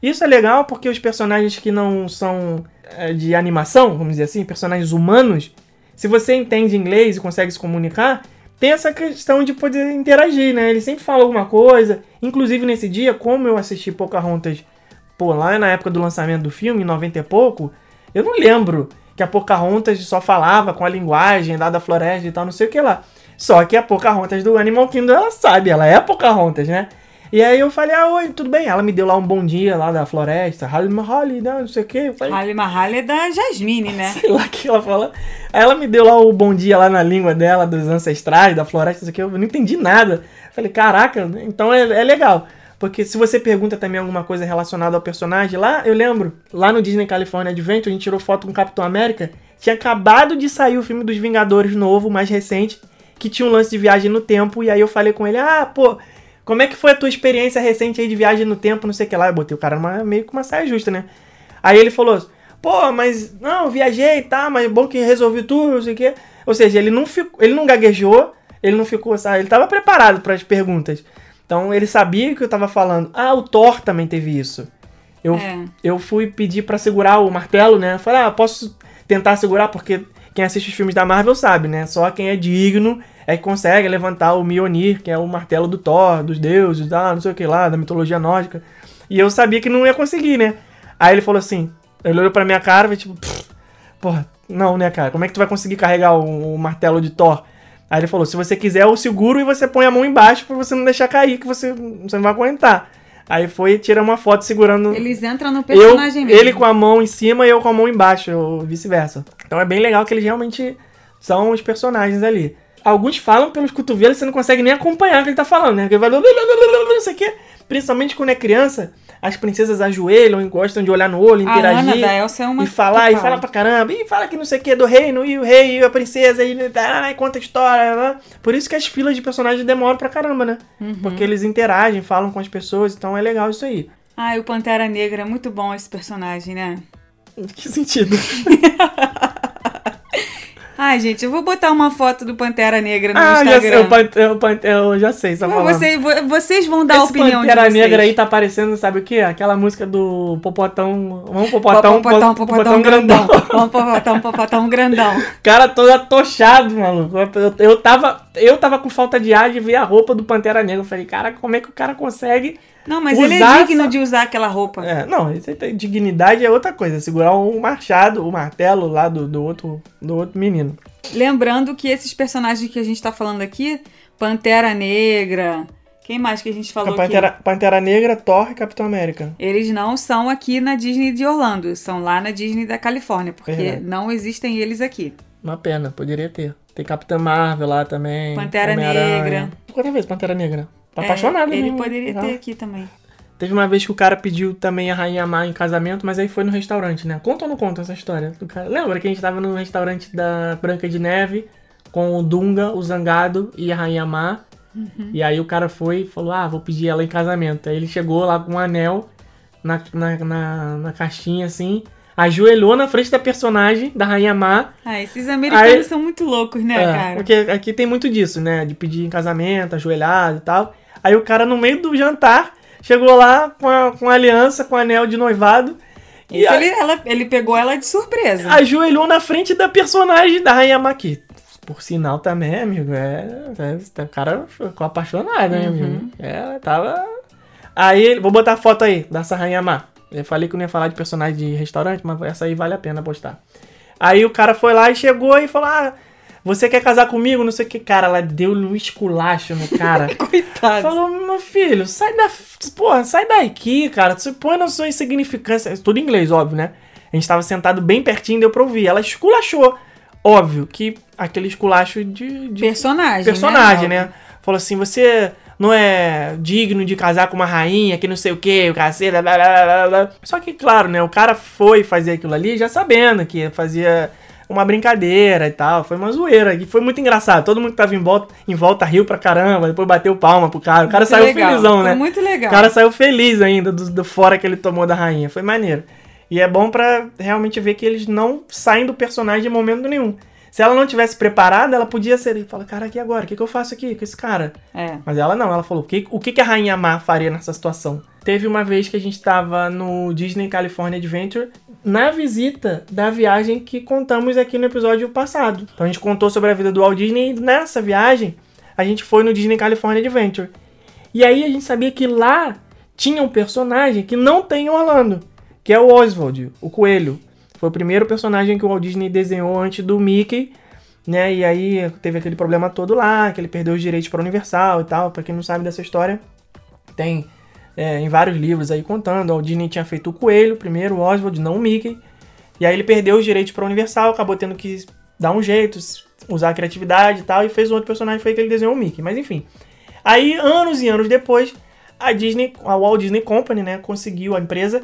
Isso é legal porque os personagens que não são é, de animação, vamos dizer assim, personagens humanos, se você entende inglês e consegue se comunicar, tem essa questão de poder interagir, né? Ele sempre fala alguma coisa. Inclusive nesse dia, como eu assisti Pocahontas, pô, lá na época do lançamento do filme, em 90 e pouco, eu não lembro que a Pocahontas só falava com a linguagem lá da floresta e tal, não sei o que lá. Só que a Pocahontas do Animal Kingdom, ela sabe, ela é a Pocahontas, né? E aí eu falei, ah, oi, tudo bem? Ela me deu lá um bom dia lá da floresta, Holly, né, não sei o Halle Mahal é da Jasmine, né? sei lá o que ela fala. Aí ela me deu lá o bom dia lá na língua dela, dos ancestrais, da floresta, isso aqui, eu não entendi nada. Falei, caraca, então é, é legal. Porque se você pergunta também alguma coisa relacionada ao personagem, lá, eu lembro, lá no Disney California Adventure, a gente tirou foto com o Capitão América, tinha acabado de sair o filme dos Vingadores novo, mais recente, que tinha um lance de viagem no tempo, e aí eu falei com ele, ah, pô, como é que foi a tua experiência recente aí de viagem no tempo, não sei o que lá. Eu botei o cara numa, meio com uma saia justa, né? Aí ele falou, pô, mas não, viajei, tá, mas é bom que resolvi tudo, não sei o que. Ou seja, ele não, ficou, ele não gaguejou, ele não ficou, sabe? Ele tava preparado para as perguntas. Então ele sabia que eu tava falando. Ah, o Thor também teve isso. Eu, É. eu fui pedir pra segurar o martelo, né? Eu Falei, ah, posso tentar segurar porque quem assiste os filmes da Marvel sabe, né? Só quem é digno é que consegue levantar o Mjolnir, que é o martelo do Thor, dos deuses, da não sei o que lá, da mitologia nórdica. E eu sabia que não ia conseguir, né? Aí ele falou assim, ele olhou pra minha cara e tipo, "Pff, porra, não, né, cara? Como é que tu vai conseguir carregar o, o martelo de Thor? Aí ele falou, se você quiser, eu seguro e você põe a mão embaixo pra você não deixar cair, que você, você não vai aguentar. Aí foi e tira uma foto segurando Eles entram no eu, personagem mesmo. ele com a mão em cima e eu com a mão embaixo, ou vice-versa. Então é bem legal que eles realmente são os personagens ali. Alguns falam pelos cotovelos e você não consegue nem acompanhar o que ele tá falando, né? Porque ele vai... Não sei o quê. Principalmente quando é criança, as princesas ajoelham e gostam de olhar no olho, A Ana interagir. da Elsa é uma e falar, e fala pra caramba, e fala que não sei o que do reino, e o rei, e a princesa, e, ah, e conta história. né? Por isso que as filas de personagens demoram pra caramba, né? Uhum. Porque eles interagem, falam com as pessoas, então é legal isso aí. Ai, o Pantera Negra é muito bom esse personagem, né? Que sentido? Ai, gente, eu vou botar uma foto do Pantera Negra no ah, Instagram. Pan- eu, eu já sei, só você- vo- vocês vão dar a Esse opinião Pantera de vocês. Negra aí tá parecendo, sabe o quê? Aquela música do Popotão. Vamos Popotão, Popotão, popotão, grandão. Vamos popotão, popotão grandão. Cara todo atochado, maluco. Eu, tava, eu tava com falta de ar de ver a roupa do Pantera Negra. Eu falei, cara, como é que o cara consegue. Não, mas ele é digno essa- de usar aquela roupa. É, não, tem- dignidade é outra coisa. Segurar um machado, o martelo lá do, do, outro, do outro menino. Lembrando que esses personagens que a gente tá falando aqui, Pantera Negra, quem mais que a gente falou A Pantera, aqui? Pantera Negra, Thor e Capitão América. Eles não são aqui na Disney de Orlando, são lá na Disney da Califórnia, porque Verdade. não existem eles aqui. Uma pena, poderia ter. Tem Capitã Marvel lá também. Pantera. Negra. Quanta vez Pantera Negra? Tá É, apaixonado Ele mesmo. poderia Tá. ter aqui também. Teve uma vez que o cara pediu também a Rainha Má em casamento, mas aí foi no restaurante, né? Conta ou não conta essa história? do cara? Lembra que a gente tava no restaurante da Branca de Neve com o Dunga, o Zangado e a Rainha Má. Uhum. E aí o cara foi e falou: Ah, vou pedir ela em casamento. Aí ele chegou lá com um anel na, na, na, na caixinha assim, ajoelhou na frente da personagem da Rainha Má. Ah, esses americanos Aí- são muito loucos, né, É, cara? Porque aqui tem muito disso, né? De pedir em casamento, ajoelhado e tal. Aí o cara, no meio do jantar, chegou lá com a, com a aliança, com o anel de noivado. E a- ele, ela- ele pegou ela de surpresa. ajoelhou na frente da personagem da Rainha Maqui. Por sinal também, amigo, é, é- O cara ficou apaixonado, né, amigo? É, tava. Aí, vou botar a foto aí dessa Rainha Má. Eu falei que eu não ia falar de personagem de restaurante, mas essa aí vale a pena postar. Aí o cara foi lá e chegou e falou: Ah, você quer casar comigo? Não sei o que. Cara, ela deu um esculacho no cara. Coitado. Falou, meu filho, sai da. Porra, sai daqui, cara. Você põe na sua insignificância. Tudo em inglês, óbvio, né? A gente tava sentado bem pertinho, deu pra ouvir. Ela esculachou. Óbvio que aquele esculacho de. de Personagem. personagem, né? né? Falou assim: você não é digno de casar com uma rainha, que não sei o que, o cacete, blá, blá, blá. Só que, claro, né? O cara foi fazer aquilo ali já sabendo que fazia uma brincadeira e tal. Foi uma zoeira. E foi muito engraçado. Todo mundo que tava em volta, em volta riu pra caramba, depois bateu palma pro cara. O cara Muito saiu legal. felizão, Foi né? muito legal. O cara saiu feliz ainda do, do fora que ele tomou da rainha. Foi maneiro. E é bom pra realmente ver que eles não saem do personagem em momento nenhum. Se ela não tivesse preparada, ela podia ser. Fala, cara, e agora? O que, que eu faço aqui com esse cara? É. Mas ela não, ela falou: o que, o que, que a Rainha Má faria nessa situação? Teve uma vez que a gente tava no Disney California Adventure, na visita da viagem que contamos aqui no episódio passado. Então a gente contou sobre a vida do Walt Disney e nessa viagem a gente foi no Disney California Adventure. E aí a gente sabia que lá tinha um personagem que não tem em Orlando, que é o Oswald, o coelho. Foi o primeiro personagem que o Walt Disney desenhou antes do Mickey, né? E aí teve aquele problema todo lá, que ele perdeu os direitos para Universal e tal. Pra quem não sabe dessa história, tem é, em vários livros aí contando. O Walt Disney tinha feito o coelho, primeiro o Oswald, não o Mickey. E aí ele perdeu os direitos para Universal, acabou tendo que dar um jeito, usar a criatividade e tal, e fez um outro personagem, foi que ele desenhou o Mickey. Mas enfim. Aí, anos e anos depois, a Disney, a Walt Disney Company, né, conseguiu, a empresa,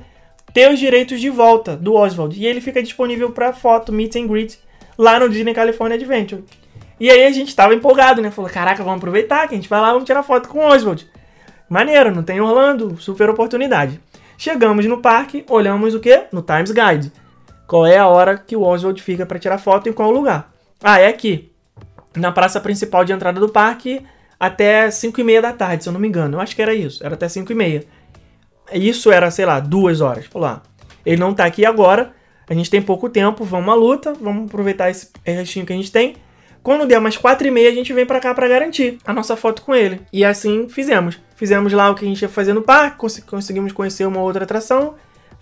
ter os direitos de volta do Oswald. E ele fica disponível para foto, meet and greet, lá no Disney California Adventure. E aí a gente tava empolgado, né? Falou, caraca, vamos aproveitar que a gente vai lá, vamos tirar foto com o Oswald. Maneiro, não tem Orlando, super oportunidade. Chegamos no parque, olhamos o quê? No Times Guide. Qual é a hora que o Oswald fica para tirar foto e qual lugar? Ah, é aqui. Na praça principal de entrada do parque, até 5 e meia da tarde, se eu não me engano. Eu acho que era isso, era até 5 e meia. Isso era, sei lá, duas horas. Falou, ah, ele não tá aqui agora, A gente tem pouco tempo, vamos à luta, vamos aproveitar esse restinho que a gente tem. Quando der umas 4 e meia, a gente vem pra cá pra garantir a nossa foto com ele. E assim fizemos. Fizemos lá o que a gente ia fazer no parque, cons- conseguimos conhecer uma outra atração.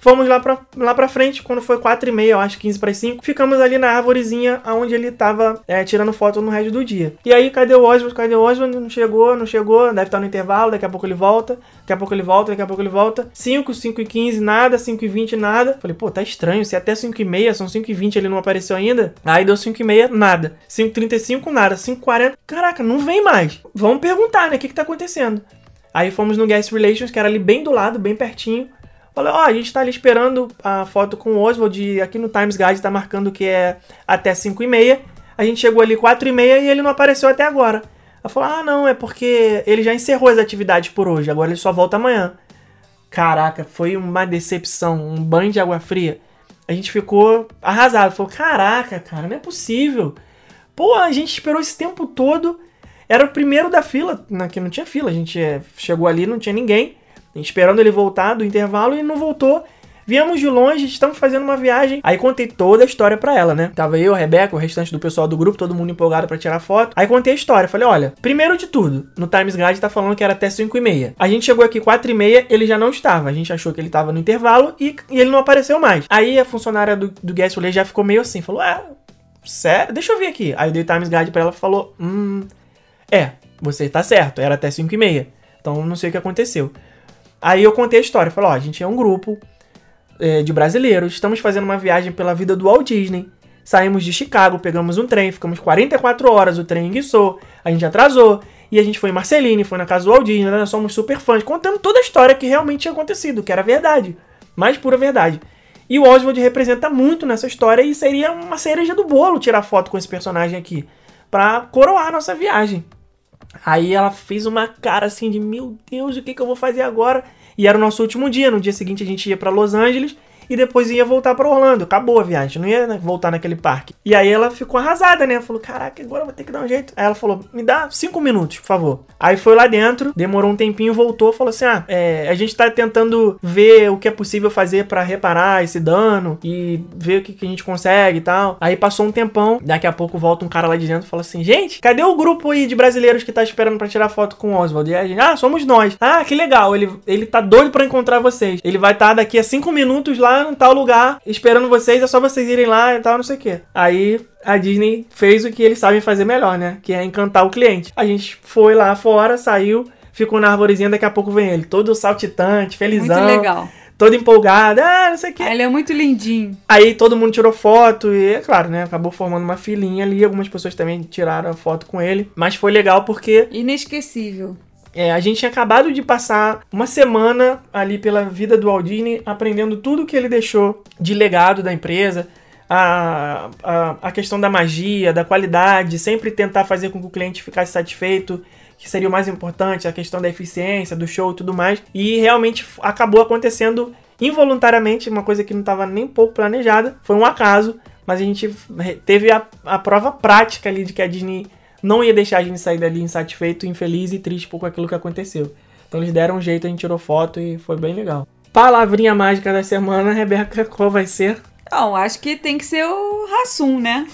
Fomos lá pra, lá pra frente, quando foi 4 e meia, eu acho 15 para 5. Ficamos ali na árvorezinha onde ele tava é, tirando foto no resto do dia. E aí, cadê o Oswald? Cadê o Oswald? Não chegou, não chegou. Deve estar no intervalo, daqui a pouco ele volta. Daqui a pouco ele volta, daqui a pouco ele volta. 5, 5 e 15, nada. 5 e 20, nada. Falei, pô, tá estranho. Se até 5 e meia, são 5 e 20, ele não apareceu ainda. Aí deu 5 e meia, nada. 5 e 35, nada. 5 e 40, caraca, não vem mais. Vamos perguntar, né? O que que tá acontecendo? Aí fomos no Guest Relations, que era ali bem do lado, bem pertinho. Falei, ó, a gente tá ali esperando a foto com o Oswald. Aqui no Times Guide tá marcando que é até 5 e meia. A gente chegou ali 4 e meia e ele não apareceu até agora. Ela falou, ah, não, é porque ele já encerrou as atividades por hoje, agora ele só volta amanhã. Caraca, foi uma decepção, um banho de água fria. A gente ficou arrasado. Falou, caraca, cara, não é possível. Pô, a gente esperou esse tempo todo. Era o primeiro da fila, que não tinha fila. A gente é, chegou ali, não tinha ninguém. Esperando ele voltar do intervalo e não voltou. Viemos de longe, estamos fazendo uma viagem. Aí contei toda a história pra ela, né? Tava eu, a Rebeca, o restante do pessoal do grupo, todo mundo empolgado pra tirar foto. Aí contei a história. Falei, olha, primeiro de tudo, no Times Guide tá falando que era até 5 e meia. A gente chegou aqui 4 e meia, ele já não estava. A gente achou que ele tava no intervalo e, e ele não apareceu mais. Aí a funcionária do, do Guest Relay já ficou meio assim, falou, ah, sério? Deixa eu ver aqui. Aí eu dei o Times Guide pra ela e falou, hum, é, você tá certo, era até 5 e meia. Então não sei o que aconteceu. Aí eu contei a história, falei, ó, a gente é um grupo é, de brasileiros, estamos fazendo uma viagem pela vida do Walt Disney. Saímos de Chicago, pegamos um trem, ficamos 44 horas, o trem enguiçou, a gente atrasou, e a gente foi em Marceline, foi na casa do Walt Disney, nós somos super fãs, contando toda a história que realmente tinha acontecido, que era verdade, mais pura verdade. E o Oswald representa muito nessa história e seria uma cereja do bolo tirar foto com esse personagem aqui, pra coroar nossa viagem. Aí ela fez uma cara assim de meu Deus, o que, que eu vou fazer agora? E era o nosso último dia. No dia seguinte a gente ia pra Los Angeles e depois ia voltar pra Orlando. Acabou a viagem, não ia né, voltar naquele parque. E aí ela ficou arrasada, né? Falou: Caraca, agora eu vou ter que dar um jeito. Aí ela falou: Me dá cinco minutos, por favor. Aí foi lá dentro, demorou um tempinho, voltou, falou assim: Ah, é, a gente tá tentando ver o que é possível fazer pra reparar esse dano e ver o que, que a gente consegue e tal. Aí passou um tempão, daqui a pouco volta um cara lá de dentro e fala assim: Gente, cadê o grupo aí de brasileiros que tá esperando pra tirar foto com o Oswald? E a gente, ah, somos nós. Ah, que legal, ele, ele tá doido pra encontrar vocês. Ele vai estar daqui a cinco minutos lá em tal lugar, esperando vocês, é só vocês irem lá e tal, não sei o que. Aí a Disney fez o que eles sabem fazer melhor, né? Que é encantar o cliente. A gente foi lá fora, saiu, ficou na arvorezinha, daqui a pouco vem ele, todo saltitante, felizão. Muito legal. Todo empolgado, ah, não sei o que. Ele é muito lindinho. Aí todo mundo tirou foto e, é claro, né? Acabou formando uma filinha ali. Algumas pessoas também tiraram foto com ele. Mas foi legal porque Inesquecível. É, a gente tinha acabado de passar uma semana ali pela vida do Walt Disney, aprendendo tudo que ele deixou de legado da empresa. A, a, a questão da magia, da qualidade, sempre tentar fazer com que o cliente ficasse satisfeito, que seria o mais importante, a questão da eficiência, do show e tudo mais. E realmente acabou acontecendo involuntariamente, uma coisa que não estava nem pouco planejada, foi um acaso, mas a gente teve a, a prova prática ali de que a Disney não ia deixar a gente sair dali insatisfeito, infeliz e triste por aquilo que aconteceu. Então eles deram um jeito, a gente tirou foto e foi bem legal. Palavrinha mágica da semana, Rebeca, qual vai ser? Não, acho que tem que ser o Rassum, né?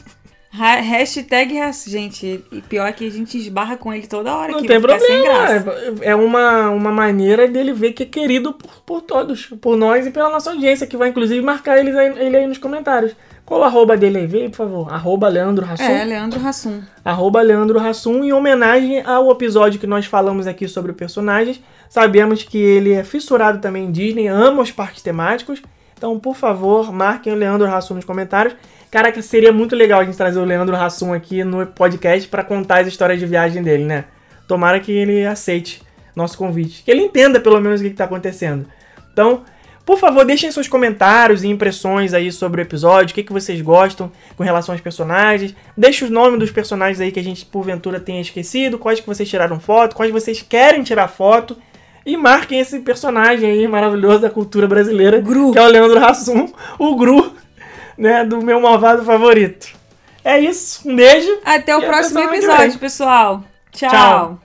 Ha hashtag Rassum. Gente, e pior que a gente esbarra com ele toda hora. Não tem problema. É uma, uma maneira dele ver que é querido por, por todos, por nós e pela nossa audiência, que vai inclusive marcar eles aí- ele aí nos comentários. Qual o arroba dele aí? Vê por favor. Arroba Leandro Hassum. É, Leandro Rassum. arroba Leandro Hassum, em homenagem ao episódio que nós falamos aqui sobre personagens. Sabemos que ele é fissurado também em Disney, ama os parques temáticos. Então, por favor, marquem o Leandro Hassum nos comentários. Caraca, seria muito legal a gente trazer o Leandro Hassum aqui no podcast para contar as histórias de viagem dele, né? Tomara que ele aceite nosso convite. Que ele entenda pelo menos o que está acontecendo. Então, por favor, deixem seus comentários e impressões aí sobre o episódio, o que, que vocês gostam com relação aos personagens. Deixe os nomes dos personagens aí que a gente porventura tenha esquecido, quais que vocês tiraram foto, quais vocês querem tirar foto. E marquem esse personagem aí maravilhoso da cultura brasileira, Gru. que é o Leandro Hassum, o Gru, né, do meu malvado favorito. É isso, um beijo. Até o próximo episódio, pessoal. Tchau. Tchau.